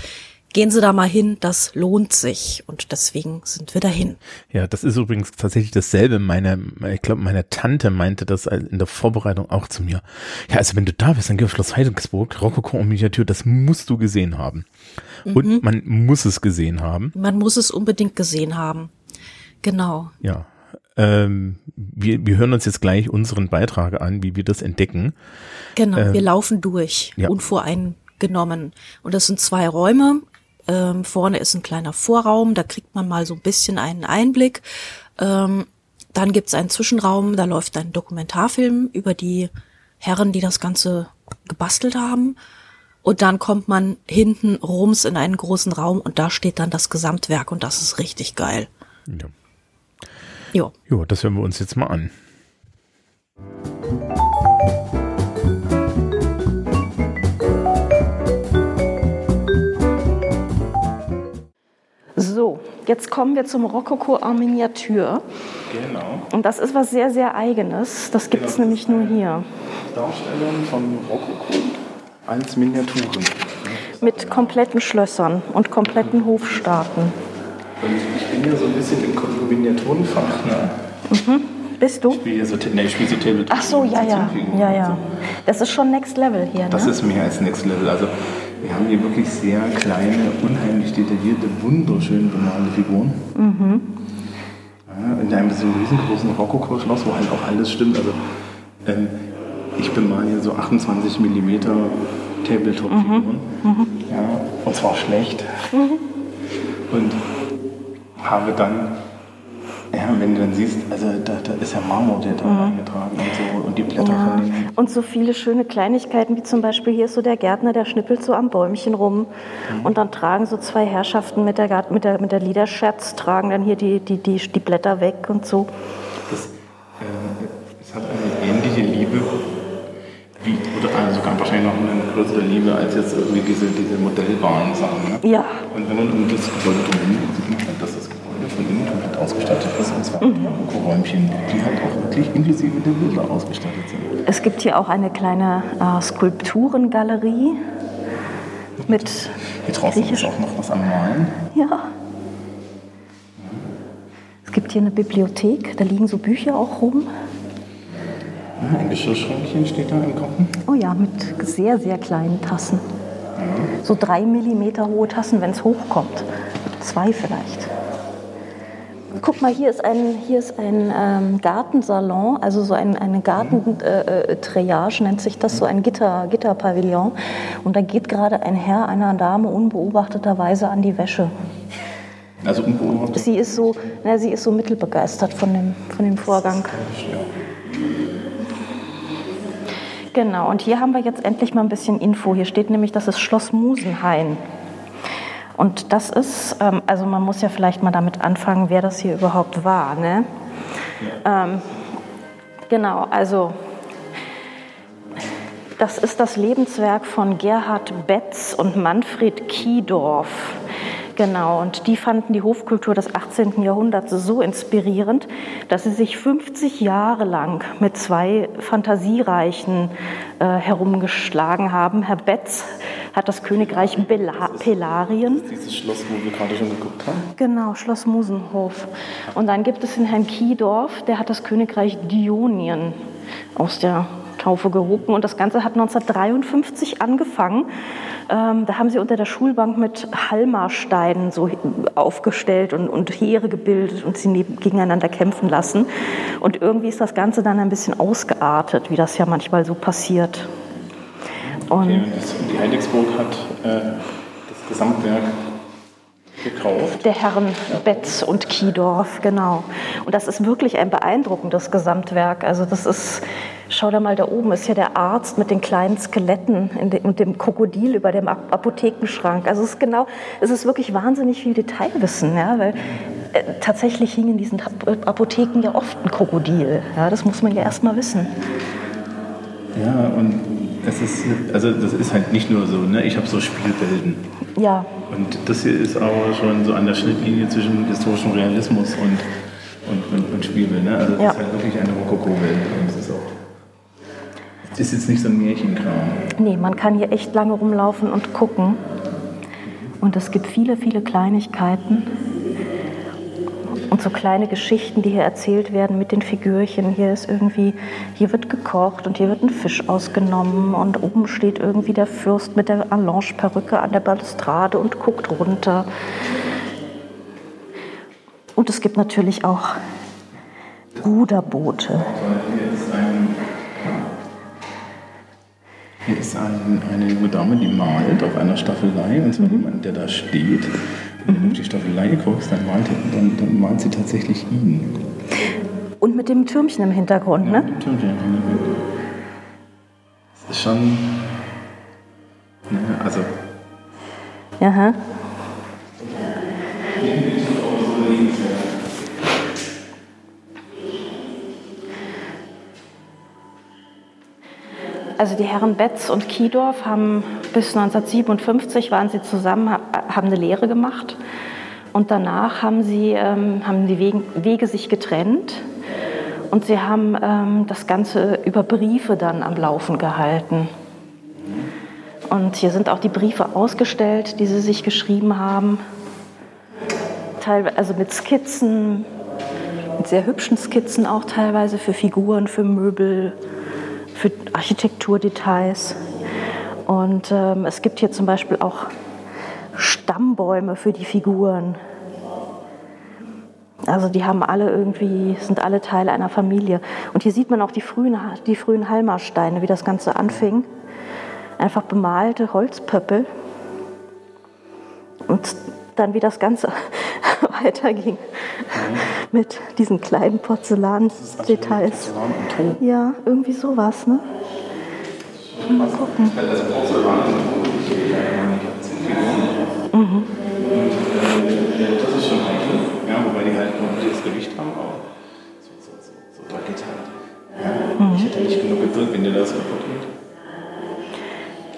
gehen Sie da mal hin, das lohnt sich. Und deswegen sind wir dahin. Ja, das ist übrigens tatsächlich dasselbe. Meine, ich glaube, meine Tante meinte das in der Vorbereitung auch zu mir. Ja, also wenn du da bist, dann geh auf Schloss Heidensburg, Rokoko und Miniatur, das musst du gesehen haben. Mhm. Und man muss es gesehen haben. Man muss es unbedingt gesehen haben. Genau. Ja. Ähm, wir, wir hören uns jetzt gleich unseren Beitrag an, wie wir das entdecken. Genau, ähm, wir laufen durch, ja. unvoreingenommen. Und das sind zwei Räume. Ähm, vorne ist ein kleiner Vorraum, da kriegt man mal so ein bisschen einen Einblick. Ähm, dann gibt's einen Zwischenraum, da läuft ein Dokumentarfilm über die Herren, die das Ganze gebastelt haben. Und dann kommt man hinten rums in einen großen Raum und da steht dann das Gesamtwerk und das ist richtig geil. Ja. Jo. Jo, das hören wir uns jetzt mal an. So, jetzt kommen wir zum Rokoko en Miniatur. Genau. Und das ist was sehr, sehr Eigenes. Das gibt es genau, nämlich nur hier. Darstellung von Rokoko als Miniaturen. Mit kompletten Schlössern und kompletten Hofstaaten. Und ich bin ja so ein bisschen im Miniaturenfach. Ne? Mhm. Bist du? Ich spiele so, nee, spiel so Tabletop. Ach so, ja, ja. Ja, ja. Das ist schon Next Level hier. Das ne? ist mehr als Next Level. Also wir haben hier wirklich sehr kleine, unheimlich detaillierte, wunderschön bemalte Figuren. Mhm. Ja, in einem so riesengroßen Rokoko-Schloss, wo halt auch alles stimmt. Also ähm, ich bemale hier so 28 mm Tabletop-Figuren. Mhm. Ja, und zwar schlecht. Mhm. Und habe dann ja, wenn du dann siehst, also da, da ist ja Marmor, der da mhm. eingetragen und so und die Blätter ja. von den. Und so viele schöne Kleinigkeiten, wie zum Beispiel hier ist so der Gärtner, der schnippelt so am Bäumchen rum mhm. und dann tragen so zwei Herrschaften mit der, mit der, mit der Liederscherz, tragen dann hier die, die, die, die Blätter weg und so. Das, äh, es hat eine oder sogar wahrscheinlich noch eine größere Liebe als jetzt irgendwie diese, diese modellbaren Sachen. Ne? Ja. Und wenn man um das Gebäude drumherum sieht man dass das von innen komplett ausgestattet ist. Und zwar mhm. Räumchen, die halt auch wirklich inklusive der Bilder ausgestattet sind. Es gibt hier auch eine kleine äh, Skulpturengalerie. Mit hier draußen ist auch noch was am Malen. Ja. Es gibt hier eine Bibliothek, da liegen so Bücher auch rum. Ein Geschirrschränkchen steht da im Kochen. Oh ja, mit sehr, sehr kleinen Tassen. Ja. So drei Millimeter hohe Tassen, wenn es hochkommt. Zwei vielleicht. Guck mal, hier ist ein, hier ist ein ähm, Gartensalon, also so ein, eine Gartentriage äh, nennt sich das, so ein Gitter, Gitterpavillon. Und da geht gerade ein Herr einer Dame unbeobachteterweise an die Wäsche. Also unbeobachtet? Sie ist so, na, sie ist so mittelbegeistert von dem, von dem Vorgang. Genau, und hier haben wir jetzt endlich mal ein bisschen Info. Hier steht nämlich, das ist Schloss Musenhain. Und das ist, ähm, also man muss ja vielleicht mal damit anfangen, wer das hier überhaupt war. Ne? Ja. Ähm, genau, also das ist das Lebenswerk von Gerhard Betz und Manfred Kiedorf. Genau, und die fanden die Hofkultur des 18. Jahrhunderts so inspirierend, dass sie sich 50 Jahre lang mit zwei Fantasiereichen äh, herumgeschlagen haben. Herr Betz hat das Königreich Bela Pelarien. Dieses Schloss, wo wir gerade schon geguckt haben? Genau, Schloss Musenhof. Und dann gibt es den Herrn Kiedorf, der hat das Königreich Dionien aus der Taufe gehoben. Und das Ganze hat 1953 angefangen. Ähm, da haben sie unter der Schulbank mit Halmersteinen so aufgestellt und, und Heere gebildet und sie neben, gegeneinander kämpfen lassen. Und irgendwie ist das Ganze dann ein bisschen ausgeartet, wie das ja manchmal so passiert. Und okay, die Heidelberg hat äh, das Gesamtwerk gekauft. Der Herren Betz und Kiedorf, genau. Und das ist wirklich ein beeindruckendes Gesamtwerk. Also das ist, schau da mal da oben, ist ja der Arzt mit den kleinen Skeletten und dem Krokodil über dem Apothekenschrank. Also es ist genau, es ist wirklich wahnsinnig viel Detailwissen, ja, weil äh, tatsächlich hing in diesen Apotheken ja oft ein Krokodil. Ja, das muss man ja erst mal wissen. Ja, und Es ist, also das ist halt nicht nur so, ne? ich habe so Spielwelten. Ja. Und das hier ist aber schon so an der Schnittlinie zwischen historischem Realismus und, und, und, und Spielwelt. Ne? Also das Ja. ist halt wirklich eine Rokoko-Welt. Und das ist auch. Das ist jetzt nicht so ein Märchenkram. Nee, man kann hier echt lange rumlaufen und gucken. Und es gibt viele, viele Kleinigkeiten. Und so kleine Geschichten, die hier erzählt werden mit den Figürchen. Hier ist irgendwie, hier wird gekocht und hier wird ein Fisch ausgenommen und oben steht irgendwie der Fürst mit der Allonge-Perücke an der Balustrade und guckt runter. Und es gibt natürlich auch Ruderboote. Hier ist, ein, eine junge Dame, die malt auf einer Staffelei. Und zwar jemand, der da steht. Wenn du auf die Staffelei guckst, dann malt, dann, dann malt sie tatsächlich ihn. Und mit dem Türmchen im Hintergrund, ne? Mit dem Türmchen im Hintergrund. Das ist schon. Ne, also, Aha. Also die Herren Betz und Kiedorf haben bis 1957 waren sie zusammen, ha- haben eine Lehre gemacht und danach haben sie ähm, haben die Wegen, Wege sich getrennt und sie haben ähm, das Ganze über Briefe dann am Laufen gehalten. Und hier sind auch die Briefe ausgestellt, die sie sich geschrieben haben. Teilweise, also mit Skizzen, mit sehr hübschen Skizzen auch teilweise für Figuren, für Möbel, für Architekturdetails. Und ähm, es gibt hier zum Beispiel auch Stammbäume für die Figuren. Also die haben alle irgendwie, sind alle Teile einer Familie. Und hier sieht man auch die frühen, die frühen Halmersteine, wie das Ganze anfing. Einfach bemalte Holzpöppel. Und dann wie das Ganze (laughs) weiterging mit diesen kleinen Porzellandetails. Ja, irgendwie sowas, ne? Mal gucken. Porzellan. Mhm.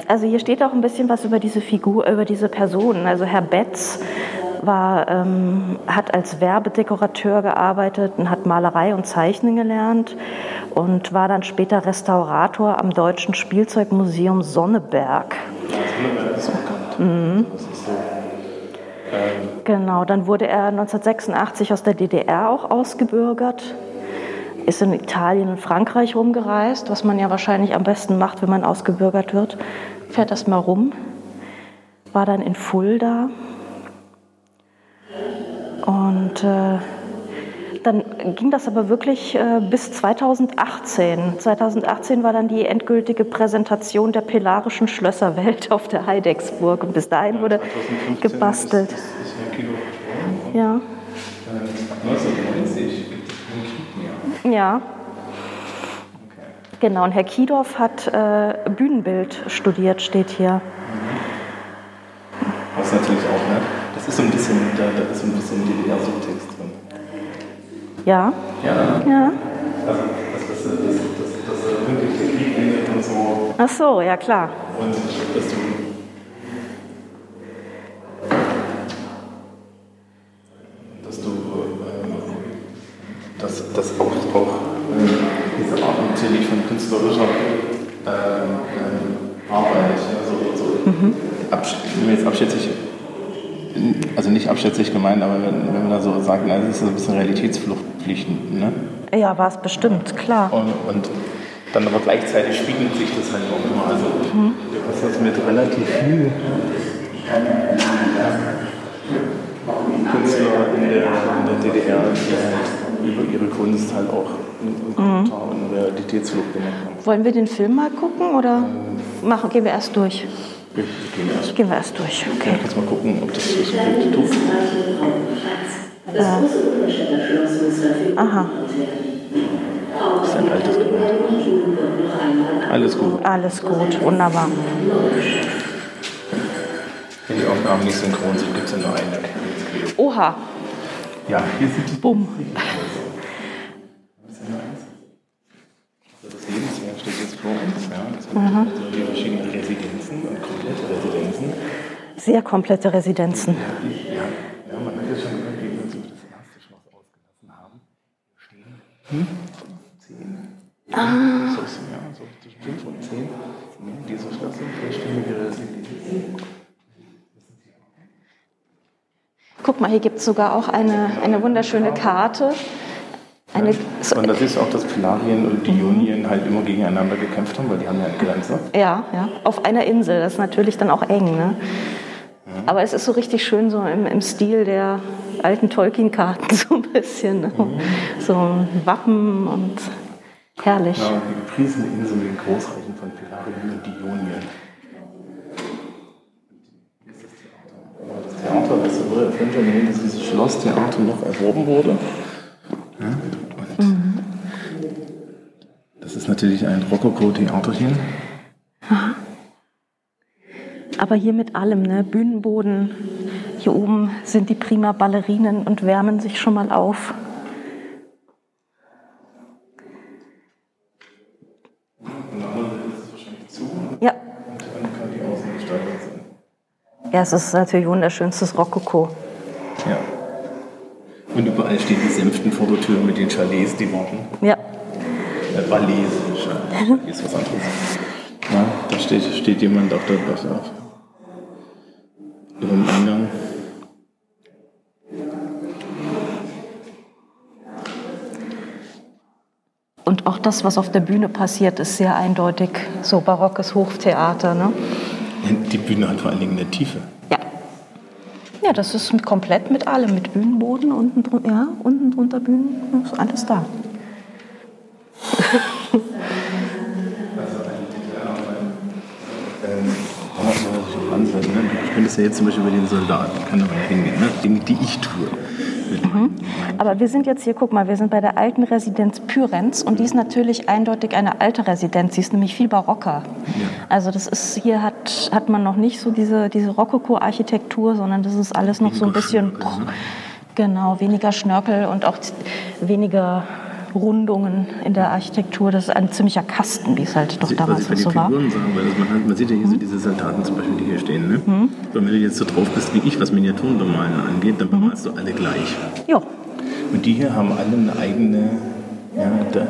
Also hier steht auch ein bisschen was über diese Figur, über diese Personen. Also Herr Betz war, ähm, hat als Werbedekorateur gearbeitet und hat Malerei und Zeichnen gelernt und war dann später Restaurator am Deutschen Spielzeugmuseum Sonneberg. Das ist bekannt. Das. Genau, dann wurde er 1986 aus der DDR auch ausgebürgert, ist in Italien und Frankreich rumgereist, was man ja wahrscheinlich am besten macht, wenn man ausgebürgert wird. Fährt erst mal rum, war dann in Fulda und äh, dann ging das aber wirklich äh, bis 2018. 2018 war dann die endgültige Präsentation der Pellarischen Schlösserwelt (laughs) auf der Heidecksburg und bis dahin wurde 2015 gebastelt. Ist, ist. Ja. Und, äh, 1990 gibt es keinen Krieg mehr. Ja. Genau, und Herr Kiedorf hat äh, Bühnenbild studiert, steht hier. Was natürlich auch, ne? Das ist so ein bisschen, da, da ist so ein bisschen DDR-Subtext drin. Ja, Ja. ja. Also, dass, dass, dass, dass, dass wirklich der Krieg endet und so. Ach so, ja klar. Und dass du. Dass du. Ähm, dass, dass auch, natürlich von künstlerischer ähm, ähm, Arbeit, also so absch- wenn wir jetzt abschätzig, also nicht abschätzig gemeint, aber wenn, wenn man da so sagt, na, das ist so ein bisschen Realitätsfluchtpflichten, ne? Ja, war es bestimmt, klar. Und, und dann aber gleichzeitig spiegelt sich das halt auch immer. Also du hast das mit relativ viel Künstler in der, in der DDR, die halt über ihre Kunst halt auch einen Kommentar und eine Realitätsflucht gemacht haben. Wollen wir den Film mal gucken oder machen, gehen wir erst durch? Wir gehen erst. Gehen wir erst durch, okay. Ich jetzt mal gucken, ob das so gut tut. Verfügbar Aha, Das ist ein altes Gerät. Alles gut. alles gut, wunderbar. Wenn die Aufnahmen nicht synchron sind, gibt es ja nur eine. Oha, Ja, hier sind die bumm. Also das Lebenswerk steht jetzt vor uns. Ja. Das hat also die Residenzen. Sehr komplette Residenzen. Ja, ja man hat ja schon gehört, wie wir das erste Schloss ausgelassen haben. Stehen hm? zehn. Ah. So, ja, so zwischen fünf und zehn. Nee, diese Schloss sind vollständige Residenzen. Guck mal, hier gibt es sogar auch eine, eine wunderschöne Karte. Eine, so und das ist auch, dass Pilarien und Dionien halt immer gegeneinander gekämpft haben, weil die haben ja eine Grenze. Ja, ja, auf einer Insel. Das ist natürlich dann auch eng. Ne? Aber es ist so richtig schön so im, im Stil der alten Tolkien-Karten (laughs) so ein bisschen. Ne? Mhm. So Wappen und herrlich. Ja, die gepriesene Insel mit den Großreichen von Pilarien und Dionien. Das Theater, das schon erwähnt, dass dieses Schlosstheater noch erworben wurde. Ja? Mhm. Das ist natürlich ein Rokoko-Theaterchen. Aber hier mit allem, ne? Bühnenboden. Hier oben sind die prima Ballerinen und wärmen sich schon mal auf. Ja. Ja, es ist natürlich wunderschönstes Rokoko. Ja. Und überall stehen die sänften Vordertüren mit den Chalets, die warten. Ja. Äh. Hier ist was anderes. Ja, da steht, steht jemand auf der, auf der über dem Eingang. Und auch das, was auf der Bühne passiert, ist sehr eindeutig so barockes Hoftheater. Ne? Die Bühne hat vor allen Dingen eine Tiefe. Ja. Ja, das ist komplett mit allem, mit Bühnenboden, unten, drun ja, unten drunter Bühnen, ist alles da. (laughs) Ich könnte es ja jetzt zum Beispiel bei den Soldaten, kann aber ja hingehen, ne? Dinge, die ich tue. Mhm. Aber wir sind jetzt hier, guck mal, wir sind bei der alten Residenz Pyrenz und die ist natürlich eindeutig eine alte Residenz. Sie ist nämlich viel barocker. Ja. Also das ist, hier hat, hat man noch nicht so diese, diese Rokoko-Architektur, sondern das ist alles noch so ein bisschen, ne? genau, weniger Schnörkel und auch weniger Rundungen in der Architektur. Das ist ein ziemlicher Kasten, wie es halt doch damals was so war. Sagen, weil man, man, sieht ja hier mhm. so diese Soldaten zum Beispiel, die hier stehen. Ne? Mhm. Wenn du jetzt so drauf bist wie ich, was Miniaturen bemalen angeht, dann bemalst mhm. du alle gleich. Ja. Und die hier haben alle eine eigene, ja, da,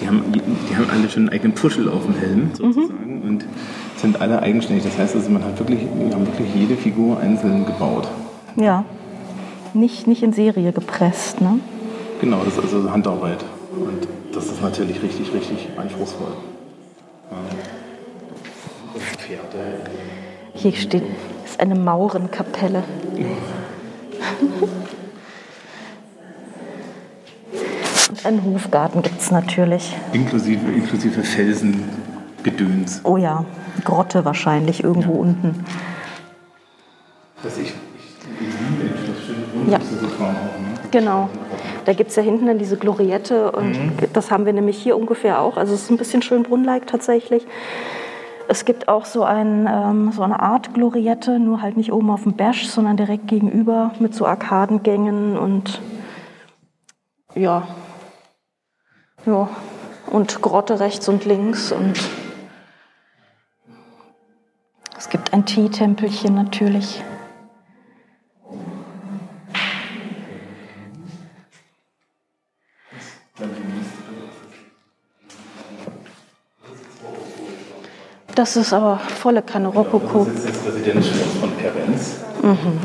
die, haben, die haben alle schon einen eigenen Puschel auf dem Helm sozusagen mhm. und sind alle eigenständig. Das heißt, also man hat wirklich, wir haben wirklich jede Figur einzeln gebaut. Ja. Nicht, nicht in Serie gepresst, ne? Genau, das ist also Handarbeit. Und das ist natürlich richtig, richtig anspruchsvoll. Pferde. Hier steht, ist eine Maurenkapelle. Und einen Hofgarten gibt es natürlich. Inklusive, inklusive Felsengedöns. Oh ja, Grotte wahrscheinlich irgendwo ja. unten. Das ich, ich, ich liebe das schöne ja. auch, ne? Genau. Da gibt es ja hinten dann diese Gloriette und mhm. das haben wir nämlich hier ungefähr auch. Also es ist ein bisschen schön brunnenlike tatsächlich. Es gibt auch so, ein, ähm, so eine Art Gloriette, nur halt nicht oben auf dem Bash, sondern direkt gegenüber mit so Arkadengängen und ja, ja und Grotte rechts und links und es gibt ein Teetempelchen natürlich. Das ist aber volle Kanne Rokoko. Das ist das Residenzschloss von Perenz. Mhm.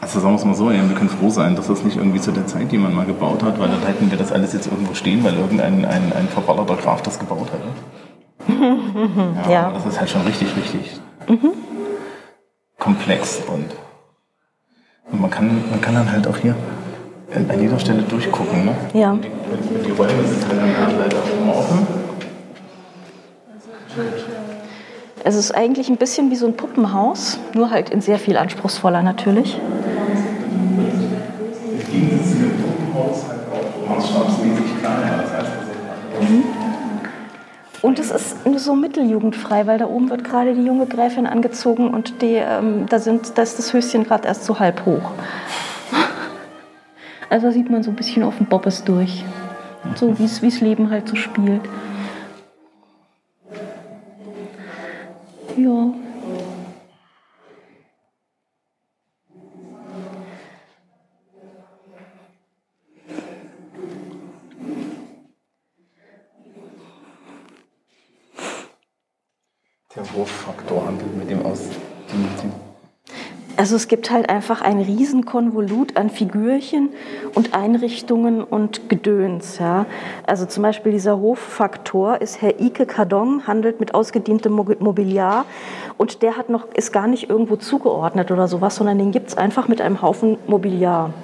Also sagen wir es mal so, ja, wir können froh sein, dass das nicht irgendwie zu der Zeit jemand mal gebaut hat, weil dann hätten wir das alles jetzt irgendwo stehen, weil irgendein ein, ein verballerter Graf das gebaut hätte. (laughs) ja, ja. Das ist halt schon richtig, richtig mhm. komplex und, und, man, kann, man kann dann halt auch hier an jeder Stelle durchgucken. Ne? Ja. Die, die Räume sind halt dann leider offen. Es ist eigentlich ein bisschen wie so ein Puppenhaus, nur halt in sehr viel anspruchsvoller natürlich. Mhm. Und es ist nur so mitteljugendfrei, weil da oben wird gerade die junge Gräfin angezogen und die, ähm, da, sind, da ist das Höschen gerade erst so halb hoch. (laughs) Also sieht man so ein bisschen auf den Bobbes durch. So wie es Leben halt so spielt. Ja. Der Hoffaktor handelt mit dem aus. dem- dem- Also es gibt halt einfach ein Riesenkonvolut an Figürchen und Einrichtungen und Gedöns. Ja. Also zum Beispiel dieser Hoffaktor ist Herr Ike Kardon, handelt mit ausgedientem Mo- Mobiliar und der hat noch, ist gar nicht irgendwo zugeordnet oder sowas, sondern den gibt es einfach mit einem Haufen Mobiliar.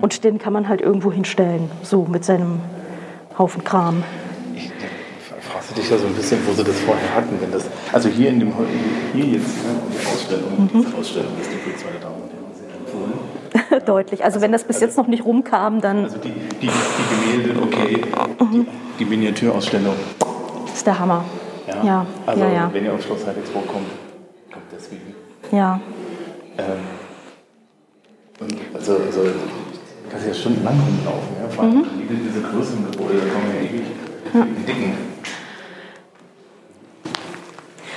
Und den kann man halt irgendwo hinstellen, so mit seinem Haufen Kram. Du dich da so ein bisschen, wo sie das vorher hatten, wenn das. Also hier in dem hier jetzt, ne, die Ausstellung, diese Ausstellung ist die für meine Damen und Herren sehr empfohlen. (laughs) Deutlich. Also wenn das bis jetzt noch nicht rumkam, dann Also die, die, die Gemälde, okay, die, die Miniaturausstellung. ist der Hammer. Ja, Also ja, ja. wenn ihr auf Schloss Heidegsburg kommt, kommt deswegen. Ja. Ähm, und also, also kannst ja stundenlang rumlaufen, ja. Vor allem Mhm. diese, größeren Gebäude, da kommen ja ewig die dicken.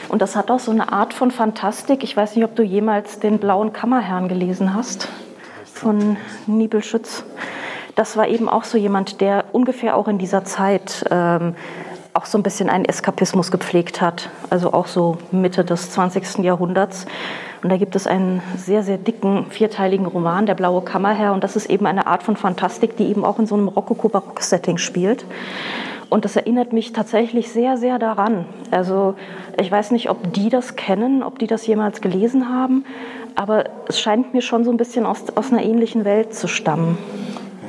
Und das hat auch so eine Art von Fantastik. Ich weiß nicht, ob du jemals den Blauen Kammerherrn gelesen hast von Nibelschütz. Das war eben auch so jemand, der ungefähr auch in dieser Zeit ähm, auch so ein bisschen einen Eskapismus gepflegt hat. Also auch so Mitte des 20. Jahrhunderts. Und da gibt es einen sehr, sehr dicken, vierteiligen Roman, Der Blaue Kammerherr. Und das ist eben eine Art von Fantastik, die eben auch in so einem Rokoko-Barock-Setting spielt. Und das erinnert mich tatsächlich sehr, sehr daran. Also ich weiß nicht, ob die das kennen, ob die das jemals gelesen haben, aber es scheint mir schon so ein bisschen aus, aus einer ähnlichen Welt zu stammen.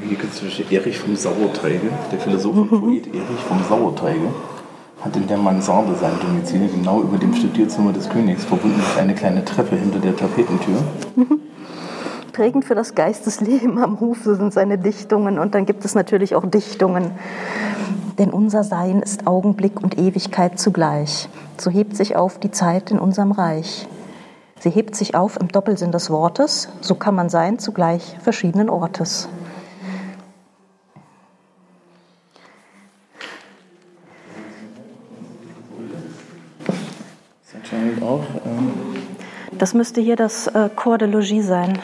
Hier gibt es zum Beispiel Erich vom Sauerteige, der Philosoph und Poet Erich vom Sauerteige, hat in der Mansarde sein Domizil, genau über dem Studierzimmer des Königs, verbunden durch eine kleine Treppe hinter der Tapetentür. Prägend für das Geistesleben am Hofe sind seine Dichtungen und dann gibt es natürlich auch Dichtungen. Denn unser Sein ist Augenblick und Ewigkeit zugleich. So hebt sich auf die Zeit in unserem Reich. Sie hebt sich auf im Doppelsinn des Wortes, so kann man sein zugleich verschiedenen Ortes. Das. Ähm, Das müsste hier das äh, Corps de Logis sein.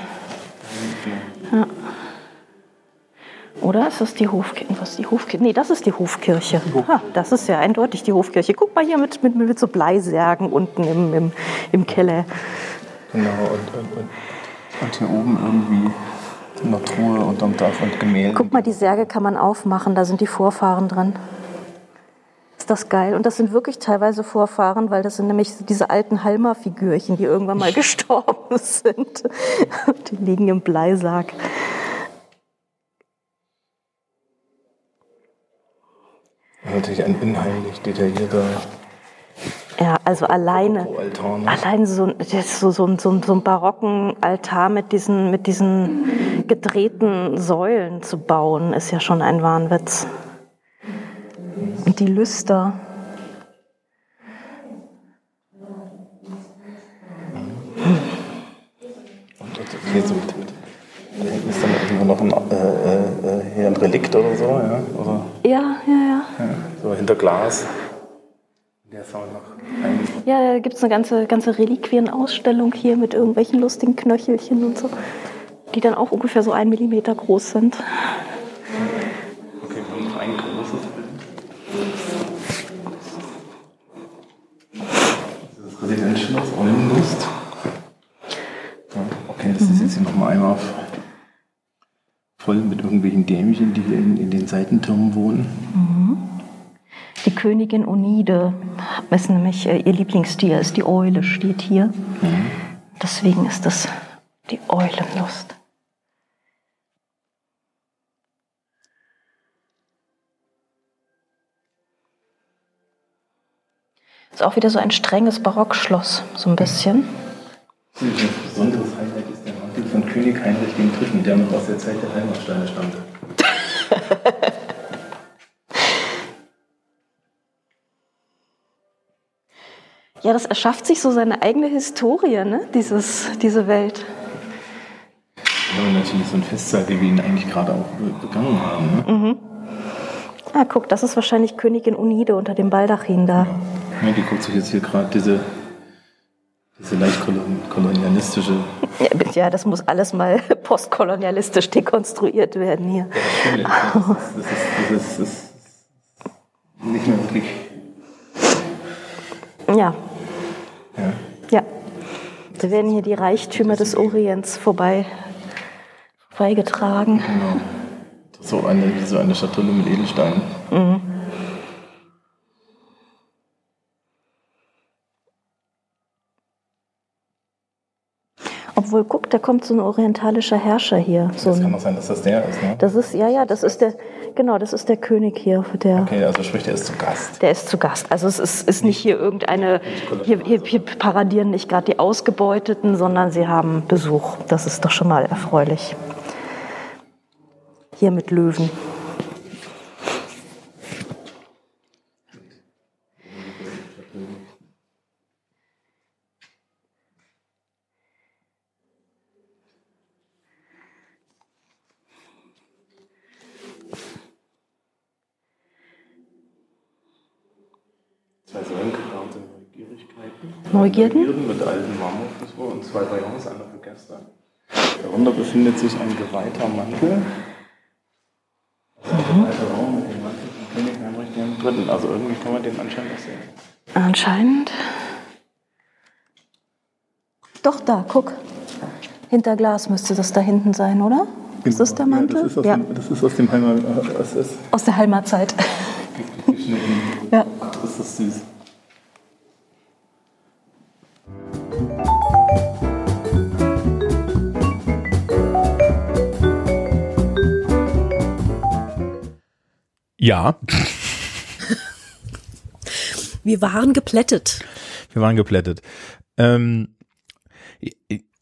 Oder ist das die Hofkirche? Was die Hofkirche? Nee, das ist die Hofkirche. Ha, das ist ja eindeutig die Hofkirche. Guck mal hier mit, mit, mit so Bleisärgen unten im, im, im Keller. genau, und, und, und, hier oben irgendwie eine Truhe unterm Dach und Gemälde. Guck mal, die Särge kann man aufmachen, da sind die Vorfahren drin. Ist das geil? Und das sind wirklich teilweise Vorfahren, weil das sind nämlich diese alten Halma-Figürchen, die irgendwann mal (laughs) gestorben sind. Die liegen im Bleisarg. Natürlich ein inhaltlich detaillierter Ja, also alleine. Ne? Allein so, so, so, so, so ein barocken Altar mit diesen, mit diesen gedrehten Säulen zu bauen, ist ja schon ein Wahnwitz. Und die Lüster. Und das- hier so mit, mit, da hinten ist dann irgendwo noch ein, äh, äh, hier ein Relikt oder so, ja? Oder, Ja, ja, ja. ja so hinter Glas. Der ist auch noch ein, Ja, da gibt es eine ganze, ganze Reliquienausstellung hier mit irgendwelchen lustigen Knöchelchen und so, die dann auch ungefähr so ein Millimeter groß sind. okay, wir haben noch ein großes Bild. Das ist das Residenzschloss Oldenlust. Ja, okay, das ist jetzt hier nochmal einmal auf, voll mit irgendwelchen Dämchen, die hier in, in den Seitentürmen wohnen. Die Königin Onide ist nämlich äh, ihr Lieblingstier, ist die Eule, steht hier. Deswegen ist das die Eulenlust. Ist auch wieder so ein strenges Barockschloss, so ein bisschen. Ein besonderes Highlight ist von König Heinrich III., der noch aus der Zeit der Heimatsteine stammte. (laughs) Ja, das erschafft sich so seine eigene Historie, ne? Dieses, diese Welt. Ja, und natürlich so ein Festsaal, wie wir ihn eigentlich gerade auch be- begangen haben. Ne? Ah, guck, das ist wahrscheinlich Königin Unide unter dem Baldachin da. Ja, die guckt sich jetzt hier gerade diese Diese leicht kolonialistische. Ja, das muss alles mal (laughs) postkolonialistisch dekonstruiert werden hier. Ja, das, ist, das, ist, das, ist, das ist nicht mehr wirklich. Ja. Ja. Ja. Da werden hier die Reichtümer des Orients vorbei, vorbeigetragen. Genau. So eine, wie so eine Schatulle mit Edelsteinen. Mhm. Guck, da kommt so ein orientalischer Herrscher hier. So Das kann auch sein, dass das der ist, ne? das ist, ja, ja, das ist der, genau, das ist der König hier. Der, Okay, also sprich, der ist zu Gast. Der ist zu Gast. Also es ist, ist nicht hier irgendeine, hier, hier, hier paradieren nicht gerade die Ausgebeuteten, sondern sie haben Besuch. Das ist doch schon mal erfreulich. Hier mit Löwen. Neugierden? Mit alten Marmorfiguren und zwei Ballons, einer für Gäste. Darunter befindet sich ein geweihter Mantel. Das ist der alte Raum mit dem Mantel von König Heinrich III. Also irgendwie kann man den anscheinend auch sehen. Anscheinend. Doch, da, guck. Hinter Glas müsste das da hinten sein, oder? Ist das der Mantel? Ja, das ist aus, Ja, dem, das ist aus dem Heimat. äh, Das ist, aus der Heimatzeit. (laughs) (laughs) Ja. das ist süß. Ja, Wir waren geplättet. wir waren geplättet. Ähm,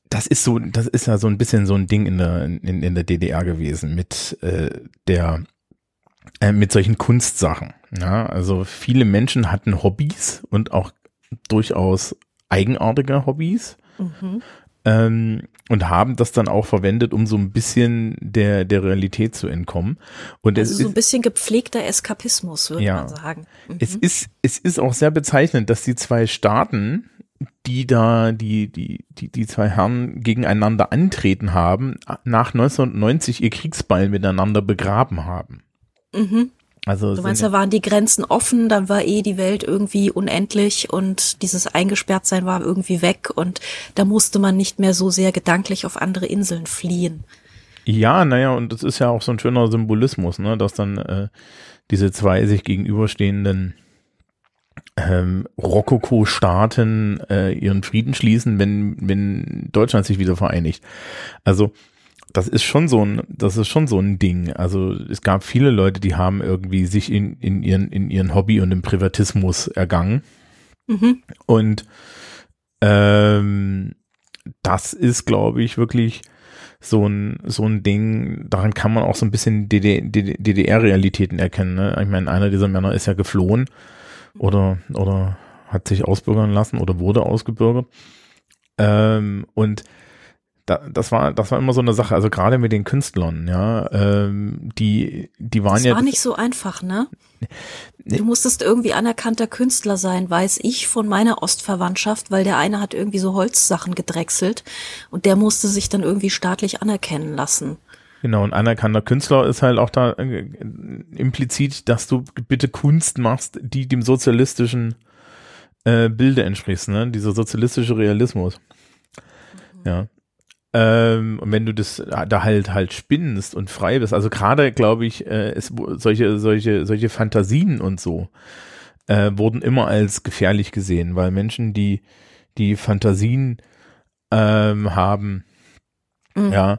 das ist so, das ist ja so ein bisschen so ein Ding in der in, in der DDR gewesen mit äh, der äh, mit solchen Kunstsachen. Ja, also viele Menschen hatten Hobbys und auch durchaus eigenartige Hobbys. Ähm, und haben das dann auch verwendet, um so ein bisschen der, der Realität zu entkommen. Und es Also so ein bisschen gepflegter Eskapismus, würde Ja. man sagen. Mhm. es ist, es ist auch sehr bezeichnend, dass die zwei Staaten, die da, die, die, die, die zwei Herren gegeneinander antreten haben, nach 1990 ihr Kriegsbeil miteinander begraben haben. Mhm. Also Du meinst, da waren die Grenzen offen, dann war eh die Welt irgendwie unendlich und dieses Eingesperrtsein war irgendwie weg und da musste man nicht mehr so sehr gedanklich auf andere Inseln fliehen. Ja, naja, und das ist ja auch so ein schöner Symbolismus, ne, dass dann äh, diese zwei sich gegenüberstehenden ähm, Rokoko-Staaten äh, ihren Frieden schließen, wenn, wenn Deutschland sich wieder vereinigt. Also das ist schon so ein, das ist schon so ein Ding. Also es gab viele Leute, die haben irgendwie sich in, in ihren, in ihren Hobby und im Privatismus ergangen. Mhm. Und ähm, das ist, glaube ich, wirklich so ein, so ein Ding, daran kann man auch so ein bisschen DDR-Realitäten erkennen. Ne? Ich meine, einer dieser Männer ist ja geflohen oder, oder hat sich ausbürgern lassen oder wurde ausgebürgert. Ähm, und da, das war, das war immer so eine Sache, also gerade mit den Künstlern, ja, ähm, die, die waren Das ja. war nicht so einfach, ne? Du musstest irgendwie anerkannter Künstler sein, weiß ich von meiner Ostverwandtschaft, weil der eine hat irgendwie so Holzsachen gedrechselt und der musste sich dann irgendwie staatlich anerkennen lassen. Genau, und anerkannter Künstler ist halt auch da äh, implizit, dass du bitte Kunst machst, die dem sozialistischen äh, Bilde entspricht, ne? Dieser sozialistische Realismus. Ja. Ähm, und wenn du das da halt halt spinnst und frei bist, also gerade glaube ich, äh, es solche solche solche Fantasien und so äh, wurden immer als gefährlich gesehen, weil Menschen, die die Fantasien ähm, haben, Mhm. ja,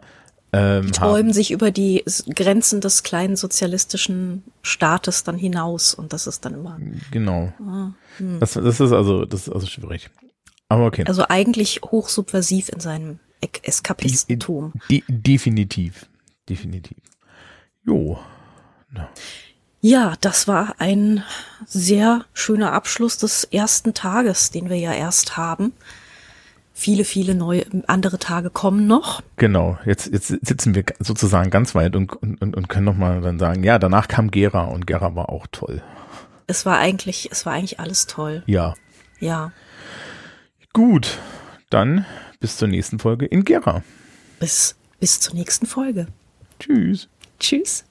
ähm, Träumen haben, sich über die Grenzen des kleinen sozialistischen Staates dann hinaus und das ist dann immer. genau. Ah, hm. Das, das ist also, das ist also schwierig. Aber okay. Also eigentlich hochsubversiv in seinem Eskapistentum. De definitiv. Definitiv. Jo. Ja, das war ein sehr schöner Abschluss des ersten Tages, den wir ja erst haben. Viele, viele neue andere Tage kommen noch. Genau. Jetzt, jetzt sitzen wir sozusagen ganz weit und, und, und können nochmal dann sagen, ja, danach kam Gera und Gera war auch toll. Es war eigentlich, es war eigentlich alles toll. Ja. Ja. Gut. Dann bis zur nächsten Folge in Gera. Bis, bis zur nächsten Folge. Tschüss. Tschüss.